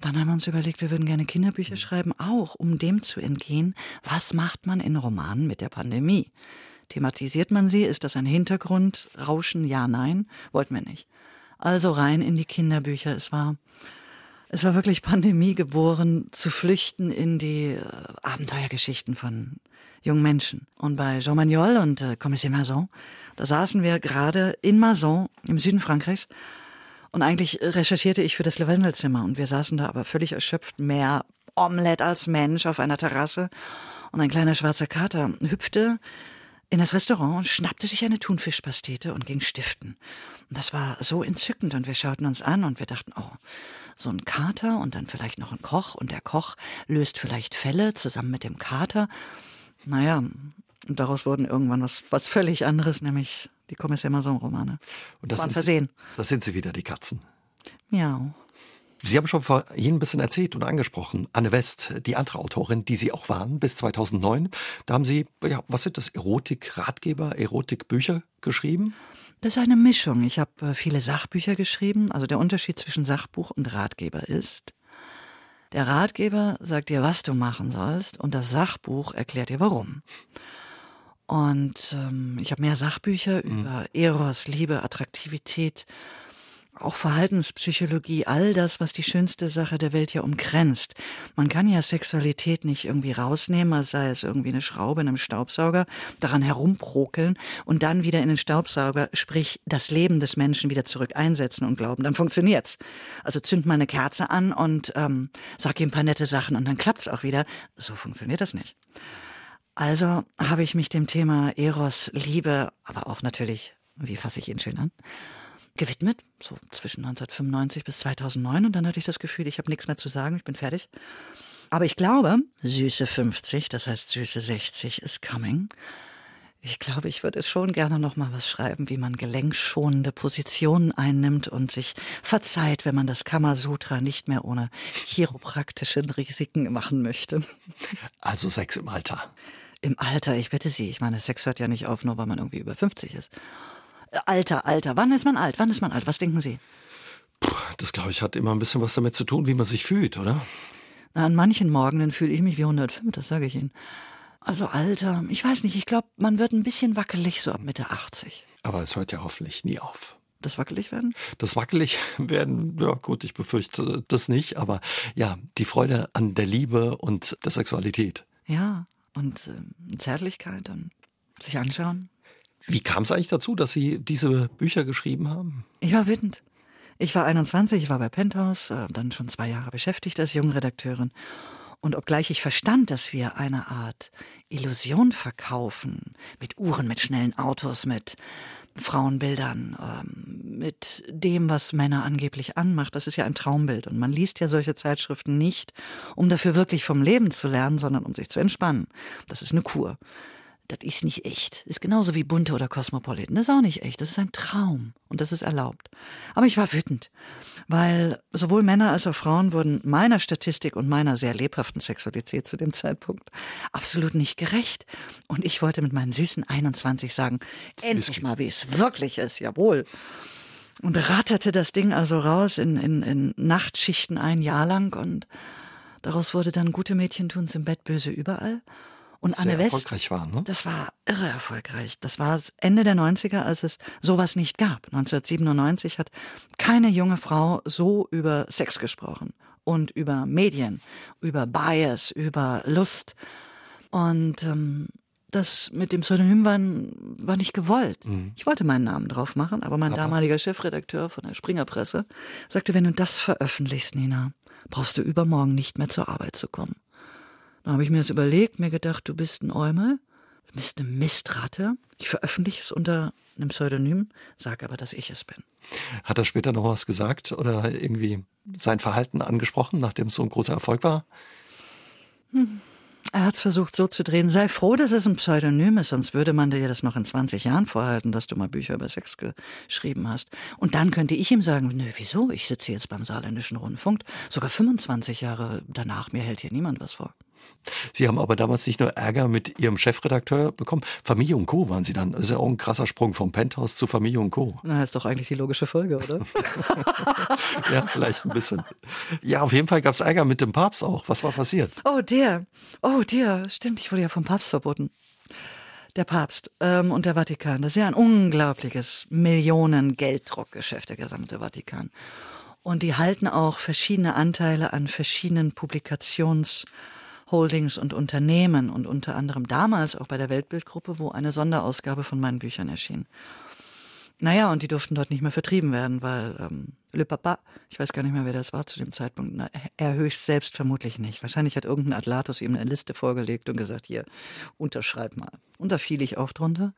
Dann haben wir uns überlegt, wir würden gerne Kinderbücher schreiben, auch um dem zu entgehen, was macht man in Romanen mit der Pandemie? Thematisiert man sie? Ist das ein Hintergrund? Rauschen? Ja, nein? Wollten wir nicht. Also rein in die Kinderbücher. Es war, es war wirklich Pandemie geboren, zu flüchten in die äh, Abenteuergeschichten von jungen Menschen. Und bei Jean Magnol und äh, Commissaire Mazon, da saßen wir gerade in Mazon im Süden Frankreichs und eigentlich recherchierte ich für das Lavendelzimmer und wir saßen da aber völlig erschöpft, mehr Omelette als Mensch auf einer Terrasse und ein kleiner schwarzer Kater hüpfte in das Restaurant und schnappte sich eine Thunfischpastete und ging stiften. Und das war so entzückend und wir schauten uns an und wir dachten, oh, so ein Kater und dann vielleicht noch ein Koch und der Koch löst vielleicht Fälle zusammen mit dem Kater. Naja, und daraus wurden irgendwann was, was völlig anderes, nämlich die Kommissar Mason-Romane. Und das war ein sind, Versehen. das sind sie wieder, die Katzen. Ja. Sie haben schon vorhin ein bisschen erzählt und angesprochen, Anne West, die andere Autorin, die Sie auch waren bis 2009. Da haben Sie, ja, was sind das, Erotik-Ratgeber, Erotik-Bücher geschrieben? Das ist eine Mischung. Ich habe äh, viele Sachbücher geschrieben. Also der Unterschied zwischen Sachbuch und Ratgeber ist, der Ratgeber sagt dir, was du machen sollst, und das Sachbuch erklärt dir, warum. Und ähm, ich habe mehr Sachbücher Mhm. über Eros, Liebe, Attraktivität, auch Verhaltenspsychologie, all das, was die schönste Sache der Welt ja umgrenzt. Man kann ja Sexualität nicht irgendwie rausnehmen, als sei es irgendwie eine Schraube in einem Staubsauger, daran herumprokeln und dann wieder in den Staubsauger, sprich das Leben des Menschen wieder zurück einsetzen und glauben, dann funktioniert's. Also zünd mal eine Kerze an und ähm, sag ihm ein paar nette Sachen und dann klappt's auch wieder. So funktioniert das nicht. Also habe ich mich dem Thema Eros, Liebe, aber auch natürlich, wie fasse ich ihn schön an, gewidmet, so zwischen 1995 bis 2009. Und dann hatte ich das Gefühl, ich habe nichts mehr zu sagen, ich bin fertig. Aber ich glaube, süße 50, das heißt süße 60 is coming. Ich glaube, ich würde schon gerne noch mal was schreiben, wie man gelenkschonende Positionen einnimmt und sich verzeiht, wenn man das Kamasutra nicht mehr ohne chiropraktische Risiken machen möchte. Also Sex im Alter. Im Alter, ich bitte Sie. Ich meine, Sex hört ja nicht auf, nur weil man irgendwie über 50 ist. Alter, Alter. Wann ist man alt? Wann ist man alt? Was denken Sie? Das, glaube ich, hat immer ein bisschen was damit zu tun, wie man sich fühlt, oder? Na, an manchen Morgenen fühle ich mich wie 105, das sage ich Ihnen. Also Alter, ich weiß nicht, ich glaube, man wird ein bisschen wackelig so ab Mitte 80. Aber es hört ja hoffentlich nie auf. Das wackelig werden? Das wackelig werden, ja gut, ich befürchte das nicht, aber ja, die Freude an der Liebe und der Sexualität. Ja, und äh, Zärtlichkeit und sich anschauen. Wie kam es eigentlich dazu, dass Sie diese Bücher geschrieben haben? Ich war wütend. Ich war 21, ich war bei Penthouse, äh, dann schon zwei Jahre beschäftigt als Jungredakteurin. Und obgleich ich verstand, dass wir eine Art Illusion verkaufen, mit Uhren, mit schnellen Autos, mit Frauenbildern, ähm, mit dem, was Männer angeblich anmacht, das ist ja ein Traumbild. Und man liest ja solche Zeitschriften nicht, um dafür wirklich vom Leben zu lernen, sondern um sich zu entspannen. Das ist eine Kur das ist nicht echt. Ist genauso wie bunte oder Cosmopolitan. Das ist auch nicht echt. Das ist ein Traum. Und das ist erlaubt. Aber ich war wütend, weil sowohl Männer als auch Frauen wurden meiner Statistik und meiner sehr lebhaften Sexualität zu dem Zeitpunkt absolut nicht gerecht. Und ich wollte mit meinen süßen 21 sagen, endlich mal, wie es wirklich ist. Jawohl. Und ratterte das Ding also raus in, in, in Nachtschichten ein Jahr lang und daraus wurde dann gute Mädchen tun's im Bett böse überall. Und Sehr Anne West, erfolgreich war, ne? das war irre erfolgreich. Das war Ende der 90er, als es sowas nicht gab. 1997 hat keine junge Frau so über Sex gesprochen und über Medien, über Bias, über Lust. Und ähm, das mit dem Pseudonym war, war nicht gewollt. Mhm. Ich wollte meinen Namen drauf machen, aber mein aber. damaliger Chefredakteur von der Springerpresse sagte, wenn du das veröffentlichst, Nina, brauchst du übermorgen nicht mehr zur Arbeit zu kommen. Dann habe ich mir das überlegt, mir gedacht, du bist ein Eumel, du bist eine Mistratte. Ich veröffentliche es unter einem Pseudonym, sage aber, dass ich es bin. Hat er später noch was gesagt oder irgendwie sein Verhalten angesprochen, nachdem es so ein großer Erfolg war? Hm. Er hat es versucht so zu drehen. Sei froh, dass es ein Pseudonym ist, sonst würde man dir das noch in 20 Jahren vorhalten, dass du mal Bücher über Sex geschrieben hast. Und dann könnte ich ihm sagen, nö, wieso? Ich sitze jetzt beim Saarländischen Rundfunk. Sogar 25 Jahre danach, mir hält hier niemand was vor. Sie haben aber damals nicht nur Ärger mit Ihrem Chefredakteur bekommen, Familie und Co. waren Sie dann. Das ist ja auch ein krasser Sprung vom Penthouse zu Familie und Co. Na, ist doch eigentlich die logische Folge, oder? ja, vielleicht ein bisschen. Ja, auf jeden Fall gab es Ärger mit dem Papst auch. Was war passiert? Oh, der. Oh, der. Stimmt, ich wurde ja vom Papst verboten. Der Papst ähm, und der Vatikan. Das ist ja ein unglaubliches Millionen-Gelddruckgeschäft, der gesamte Vatikan. Und die halten auch verschiedene Anteile an verschiedenen Publikations- Holdings und Unternehmen und unter anderem damals auch bei der Weltbildgruppe, wo eine Sonderausgabe von meinen Büchern erschien. Naja, und die durften dort nicht mehr vertrieben werden, weil ähm, Le Papa, ich weiß gar nicht mehr, wer das war zu dem Zeitpunkt, na, er höchst selbst vermutlich nicht. Wahrscheinlich hat irgendein Atlatus ihm eine Liste vorgelegt und gesagt, hier, unterschreib mal. Und da fiel ich auch drunter.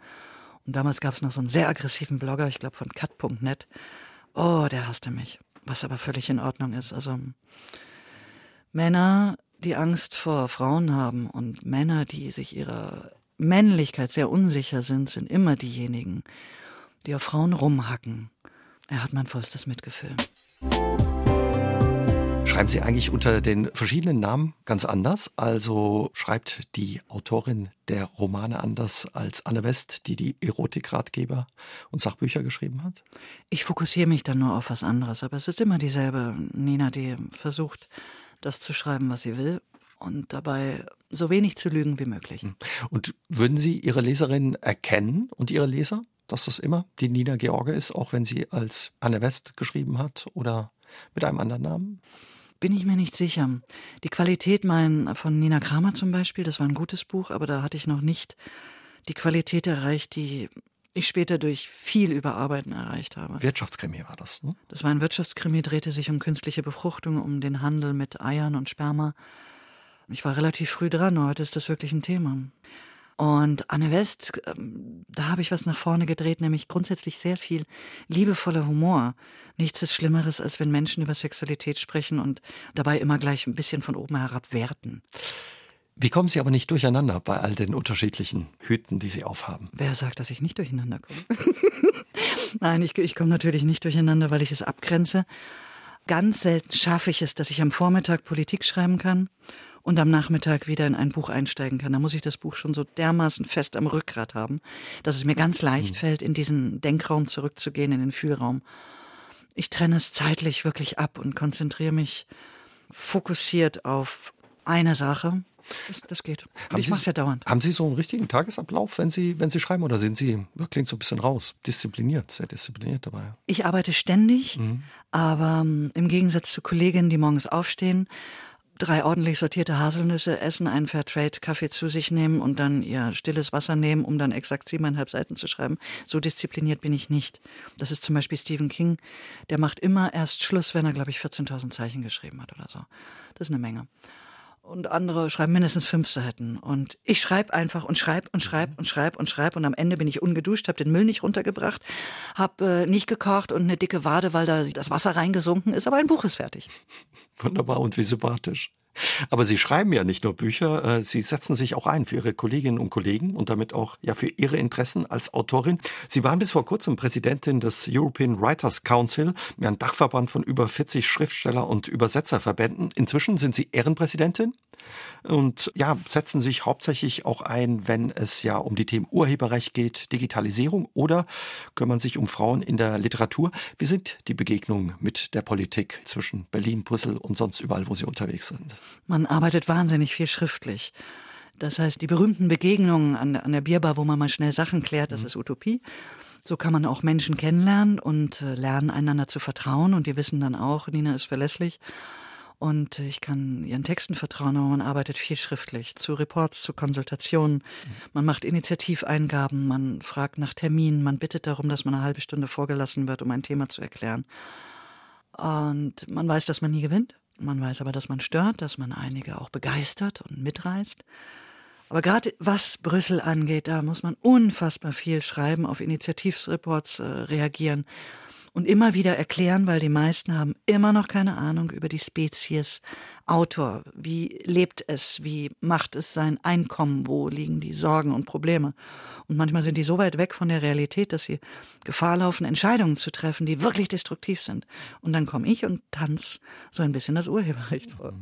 Und damals gab es noch so einen sehr aggressiven Blogger, ich glaube von cut.net. Oh, der hasste mich. Was aber völlig in Ordnung ist. Also Männer die Angst vor Frauen haben und Männer, die sich ihrer Männlichkeit sehr unsicher sind, sind immer diejenigen, die auf Frauen rumhacken. Er hat mein vollstes Mitgefühl. Schreiben Sie eigentlich unter den verschiedenen Namen ganz anders? Also schreibt die Autorin der Romane anders als Anne West, die die Erotikratgeber und Sachbücher geschrieben hat? Ich fokussiere mich dann nur auf was anderes, aber es ist immer dieselbe Nina, die versucht, das zu schreiben, was sie will und dabei so wenig zu lügen wie möglich. Hm. Und würden Sie Ihre Leserinnen erkennen und Ihre Leser? dass das immer die Nina George ist, auch wenn sie als Anne West geschrieben hat oder mit einem anderen Namen? Bin ich mir nicht sicher. Die Qualität mein, von Nina Kramer zum Beispiel, das war ein gutes Buch, aber da hatte ich noch nicht die Qualität erreicht, die ich später durch viel Überarbeiten erreicht habe. Wirtschaftskrimi war das, ne? Das war ein Wirtschaftskrimi, drehte sich um künstliche Befruchtung, um den Handel mit Eiern und Sperma. Ich war relativ früh dran, heute ist das wirklich ein Thema. Und Anne West, ähm, da habe ich was nach vorne gedreht, nämlich grundsätzlich sehr viel liebevoller Humor. Nichts ist Schlimmeres, als wenn Menschen über Sexualität sprechen und dabei immer gleich ein bisschen von oben herab werten. Wie kommen Sie aber nicht durcheinander bei all den unterschiedlichen Hüten, die Sie aufhaben? Wer sagt, dass ich nicht durcheinander komme? Nein, ich, ich komme natürlich nicht durcheinander, weil ich es abgrenze. Ganz selten schaffe ich es, dass ich am Vormittag Politik schreiben kann und am Nachmittag wieder in ein Buch einsteigen kann. Da muss ich das Buch schon so dermaßen fest am Rückgrat haben, dass es mir ganz leicht mhm. fällt, in diesen Denkraum zurückzugehen, in den Fühlraum. Ich trenne es zeitlich wirklich ab und konzentriere mich fokussiert auf eine Sache das, das geht. Und ich mache es ja dauernd. Haben Sie so einen richtigen Tagesablauf, wenn Sie, wenn Sie schreiben, oder sind Sie, klingt so ein bisschen raus, diszipliniert, sehr diszipliniert dabei? Ich arbeite ständig, mhm. aber um, im Gegensatz zu Kolleginnen, die morgens aufstehen, drei ordentlich sortierte Haselnüsse essen, einen Fairtrade-Kaffee zu sich nehmen und dann ihr stilles Wasser nehmen, um dann exakt siebeneinhalb Seiten zu schreiben. So diszipliniert bin ich nicht. Das ist zum Beispiel Stephen King. Der macht immer erst Schluss, wenn er, glaube ich, 14.000 Zeichen geschrieben hat oder so. Das ist eine Menge und andere schreiben mindestens fünf Seiten. Und ich schreibe einfach und schreibe und schreibe und schreibe und schreibe und am Ende bin ich ungeduscht, habe den Müll nicht runtergebracht, habe äh, nicht gekocht und eine dicke Wade, weil da das Wasser reingesunken ist, aber ein Buch ist fertig. Wunderbar und wie sympathisch. Aber Sie schreiben ja nicht nur Bücher, äh, Sie setzen sich auch ein für Ihre Kolleginnen und Kollegen und damit auch ja für Ihre Interessen als Autorin. Sie waren bis vor kurzem Präsidentin des European Writers Council, ein Dachverband von über 40 Schriftsteller und Übersetzerverbänden. Inzwischen sind Sie Ehrenpräsidentin und ja, setzen sich hauptsächlich auch ein, wenn es ja um die Themen Urheberrecht geht, Digitalisierung oder kümmern sich um Frauen in der Literatur. Wie sind die Begegnungen mit der Politik zwischen Berlin, Brüssel und sonst überall, wo Sie unterwegs sind? Man arbeitet wahnsinnig viel schriftlich. Das heißt, die berühmten Begegnungen an, an der Bierbar, wo man mal schnell Sachen klärt, das mhm. ist Utopie. So kann man auch Menschen kennenlernen und äh, lernen, einander zu vertrauen. Und die wissen dann auch, Nina ist verlässlich. Und ich kann ihren Texten vertrauen, aber man arbeitet viel schriftlich, zu Reports, zu Konsultationen. Man macht Initiativeingaben, man fragt nach Terminen, man bittet darum, dass man eine halbe Stunde vorgelassen wird, um ein Thema zu erklären. Und man weiß, dass man nie gewinnt. Man weiß aber, dass man stört, dass man einige auch begeistert und mitreißt. Aber gerade was Brüssel angeht, da muss man unfassbar viel schreiben, auf Initiativreports äh, reagieren und immer wieder erklären, weil die meisten haben immer noch keine Ahnung über die Spezies Autor. Wie lebt es? Wie macht es sein Einkommen? Wo liegen die Sorgen und Probleme? Und manchmal sind die so weit weg von der Realität, dass sie Gefahr laufen, Entscheidungen zu treffen, die wirklich destruktiv sind. Und dann komme ich und tanz so ein bisschen das Urheberrecht vor.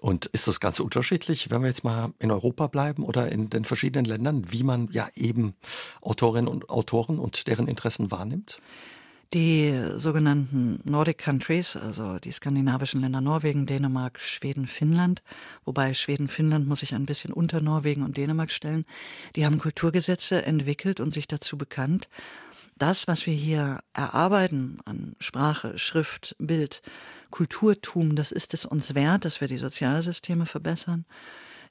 Und ist das ganz unterschiedlich, wenn wir jetzt mal in Europa bleiben oder in den verschiedenen Ländern, wie man ja eben Autorinnen und Autoren und deren Interessen wahrnimmt? Die sogenannten Nordic Countries, also die skandinavischen Länder Norwegen, Dänemark, Schweden, Finnland, wobei Schweden, Finnland muss ich ein bisschen unter Norwegen und Dänemark stellen, die haben Kulturgesetze entwickelt und sich dazu bekannt, das, was wir hier erarbeiten an Sprache, Schrift, Bild, Kulturtum, das ist es uns wert, dass wir die Sozialsysteme verbessern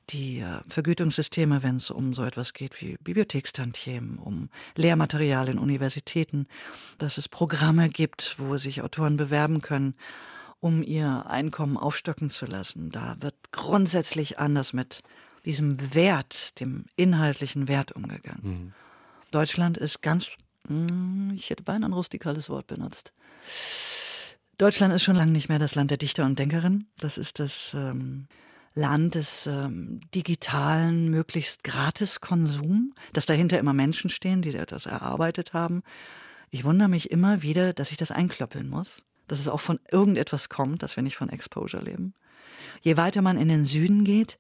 die äh, Vergütungssysteme, wenn es um so etwas geht wie Bibliothekstantiemen, um Lehrmaterial in Universitäten, dass es Programme gibt, wo sich Autoren bewerben können, um ihr Einkommen aufstocken zu lassen. Da wird grundsätzlich anders mit diesem Wert, dem inhaltlichen Wert umgegangen. Mhm. Deutschland ist ganz, hm, ich hätte beinahe ein rustikales Wort benutzt. Deutschland ist schon lange nicht mehr das Land der Dichter und Denkerinnen. Das ist das ähm, Land des ähm, digitalen, möglichst gratis Konsum, dass dahinter immer Menschen stehen, die das erarbeitet haben. Ich wundere mich immer wieder, dass ich das einklöppeln muss, dass es auch von irgendetwas kommt, dass wir nicht von Exposure leben. Je weiter man in den Süden geht,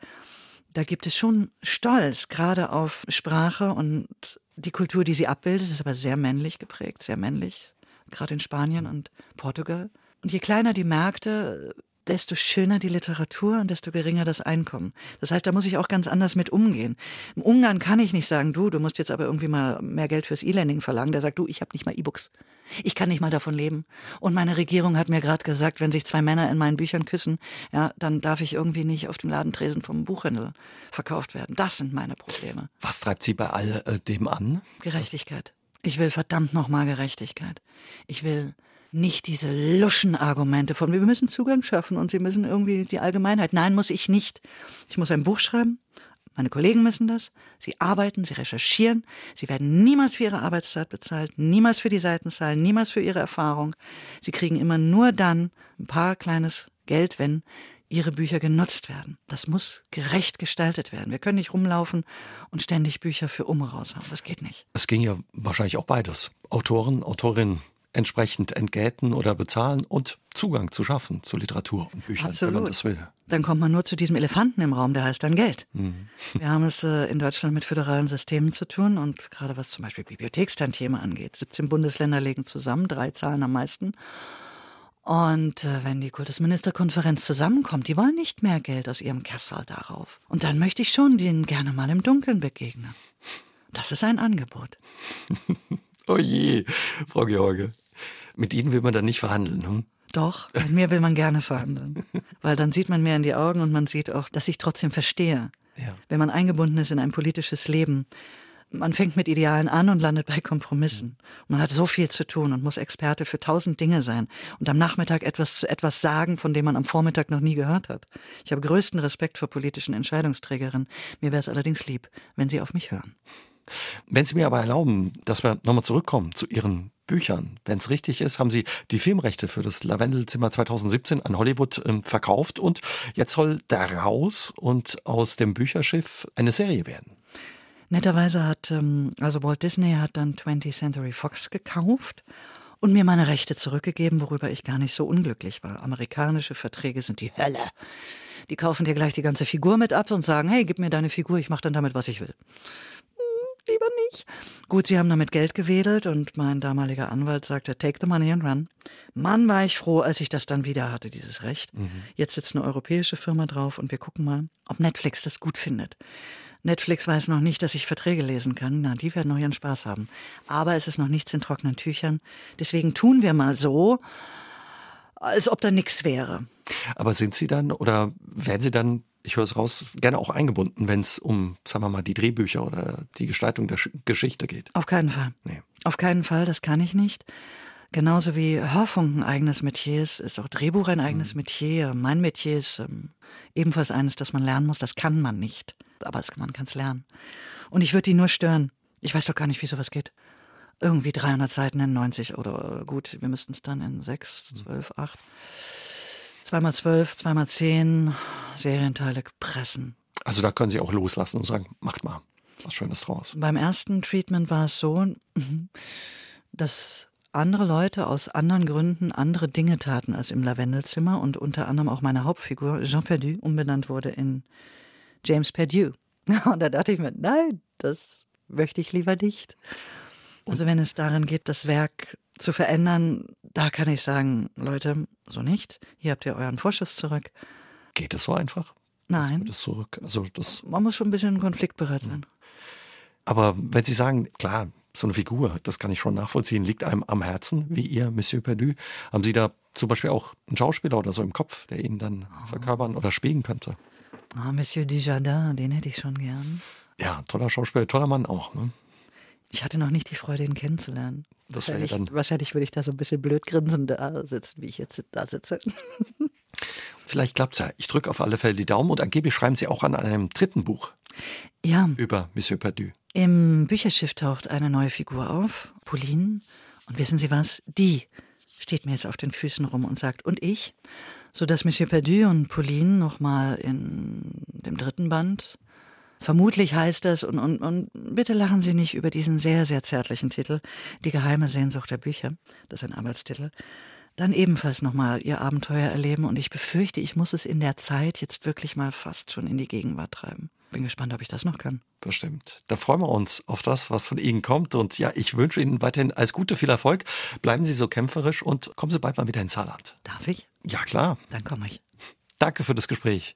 da gibt es schon Stolz, gerade auf Sprache und die Kultur, die sie abbildet, ist aber sehr männlich geprägt, sehr männlich, gerade in Spanien und Portugal. Und je kleiner die Märkte, desto schöner die Literatur und desto geringer das Einkommen. Das heißt, da muss ich auch ganz anders mit umgehen. Im Ungarn kann ich nicht sagen, du, du musst jetzt aber irgendwie mal mehr Geld fürs E-Learning verlangen. Der sagt, du, ich habe nicht mal E-Books. Ich kann nicht mal davon leben. Und meine Regierung hat mir gerade gesagt, wenn sich zwei Männer in meinen Büchern küssen, ja, dann darf ich irgendwie nicht auf dem Ladentresen vom Buchhändler verkauft werden. Das sind meine Probleme. Was treibt Sie bei all äh, dem an? Gerechtigkeit. Ich will verdammt nochmal Gerechtigkeit. Ich will nicht diese Luschenargumente von, wir müssen Zugang schaffen und Sie müssen irgendwie die Allgemeinheit. Nein, muss ich nicht. Ich muss ein Buch schreiben. Meine Kollegen müssen das. Sie arbeiten, sie recherchieren. Sie werden niemals für ihre Arbeitszeit bezahlt, niemals für die Seitenzahlen, niemals für ihre Erfahrung. Sie kriegen immer nur dann ein paar kleines Geld, wenn ihre Bücher genutzt werden. Das muss gerecht gestaltet werden. Wir können nicht rumlaufen und ständig Bücher für Umme raushauen. Das geht nicht. Es ging ja wahrscheinlich auch beides. Autoren, Autorinnen entsprechend entgelten oder bezahlen und Zugang zu schaffen zu Literatur und Büchern, Absolut. wenn man das will. Dann kommt man nur zu diesem Elefanten im Raum, der heißt dann Geld. Mhm. Wir haben es äh, in Deutschland mit föderalen Systemen zu tun und gerade was zum Beispiel Bibliothekstantieme angeht. 17 Bundesländer legen zusammen, drei zahlen am meisten. Und äh, wenn die Kultusministerkonferenz zusammenkommt, die wollen nicht mehr Geld aus ihrem Kessel darauf. Und dann möchte ich schon denen gerne mal im Dunkeln begegnen. Das ist ein Angebot. oh je, Frau George. Mit Ihnen will man dann nicht verhandeln. Hm? Doch, mit mir will man gerne verhandeln. Weil dann sieht man mir in die Augen und man sieht auch, dass ich trotzdem verstehe. Ja. Wenn man eingebunden ist in ein politisches Leben, man fängt mit Idealen an und landet bei Kompromissen. Man hat so viel zu tun und muss Experte für tausend Dinge sein und am Nachmittag etwas zu etwas sagen, von dem man am Vormittag noch nie gehört hat. Ich habe größten Respekt vor politischen Entscheidungsträgerinnen. Mir wäre es allerdings lieb, wenn Sie auf mich hören. Wenn Sie mir aber erlauben, dass wir nochmal zurückkommen zu Ihren Büchern. Wenn es richtig ist, haben Sie die Filmrechte für das Lavendelzimmer 2017 an Hollywood ähm, verkauft und jetzt soll daraus und aus dem Bücherschiff eine Serie werden. Netterweise hat, ähm, also Walt Disney hat dann 20th Century Fox gekauft und mir meine Rechte zurückgegeben, worüber ich gar nicht so unglücklich war. Amerikanische Verträge sind die Hölle. Die kaufen dir gleich die ganze Figur mit ab und sagen, hey, gib mir deine Figur, ich mache dann damit, was ich will lieber nicht. Gut, sie haben damit Geld gewedelt und mein damaliger Anwalt sagte, take the money and run. Mann, war ich froh, als ich das dann wieder hatte, dieses Recht. Mhm. Jetzt sitzt eine europäische Firma drauf und wir gucken mal, ob Netflix das gut findet. Netflix weiß noch nicht, dass ich Verträge lesen kann. Na, die werden noch ihren Spaß haben. Aber es ist noch nichts in trockenen Tüchern. Deswegen tun wir mal so, als ob da nichts wäre. Aber sind Sie dann oder werden Sie dann ich höre es raus, gerne auch eingebunden, wenn es um, sagen wir mal, die Drehbücher oder die Gestaltung der Geschichte geht. Auf keinen Fall. Nee. Auf keinen Fall, das kann ich nicht. Genauso wie Hörfunk ein eigenes Metier ist, ist auch Drehbuch ein eigenes mhm. Metier. Mein Metier ist ähm, ebenfalls eines, das man lernen muss. Das kann man nicht. Aber es, man kann es lernen. Und ich würde die nur stören. Ich weiß doch gar nicht, wie sowas geht. Irgendwie 300 Seiten in 90 oder gut, wir müssten es dann in 6, 12, 8. Zweimal zwölf, zweimal zehn Serienteile pressen. Also da können Sie auch loslassen und sagen, macht mal was Schönes draus. Beim ersten Treatment war es so, dass andere Leute aus anderen Gründen andere Dinge taten als im Lavendelzimmer und unter anderem auch meine Hauptfigur Jean Perdu umbenannt wurde in James Perdu. Und da dachte ich mir, nein, das möchte ich lieber nicht. Also wenn es darin geht, das Werk zu verändern, da kann ich sagen, Leute, so nicht. Hier habt ihr euren Vorschuss zurück. Geht es so einfach? Nein. Das zurück. Also das Man muss schon ein bisschen konfliktbereit sein. Aber wenn Sie sagen, klar, so eine Figur, das kann ich schon nachvollziehen, liegt einem am Herzen, wie ihr, Monsieur Perdu. Haben Sie da zum Beispiel auch einen Schauspieler oder so im Kopf, der Ihnen dann oh. verkörpern oder spielen könnte? Ah, Monsieur Dujardin, den hätte ich schon gern. Ja, toller Schauspieler, toller Mann auch. Ne? Ich hatte noch nicht die Freude, ihn kennenzulernen. Das wahrscheinlich, dann wahrscheinlich würde ich da so ein bisschen blöd grinsend da sitzen, wie ich jetzt da sitze. Vielleicht klappt es ja. Ich drücke auf alle Fälle die Daumen und angeblich schreiben Sie auch an einem dritten Buch. Ja. Über Monsieur Perdu. Im Bücherschiff taucht eine neue Figur auf, Pauline. Und wissen Sie was? Die steht mir jetzt auf den Füßen rum und sagt, und ich? Sodass Monsieur Perdu und Pauline nochmal in dem dritten Band Vermutlich heißt das, und, und, und bitte lachen Sie nicht über diesen sehr, sehr zärtlichen Titel, Die geheime Sehnsucht der Bücher, das ist ein Arbeitstitel, dann ebenfalls nochmal Ihr Abenteuer erleben und ich befürchte, ich muss es in der Zeit jetzt wirklich mal fast schon in die Gegenwart treiben. Bin gespannt, ob ich das noch kann. Bestimmt. Da freuen wir uns auf das, was von Ihnen kommt. Und ja, ich wünsche Ihnen weiterhin alles Gute, viel Erfolg. Bleiben Sie so kämpferisch und kommen Sie bald mal wieder ins Saarland. Darf ich? Ja, klar. Dann komme ich. Danke für das Gespräch.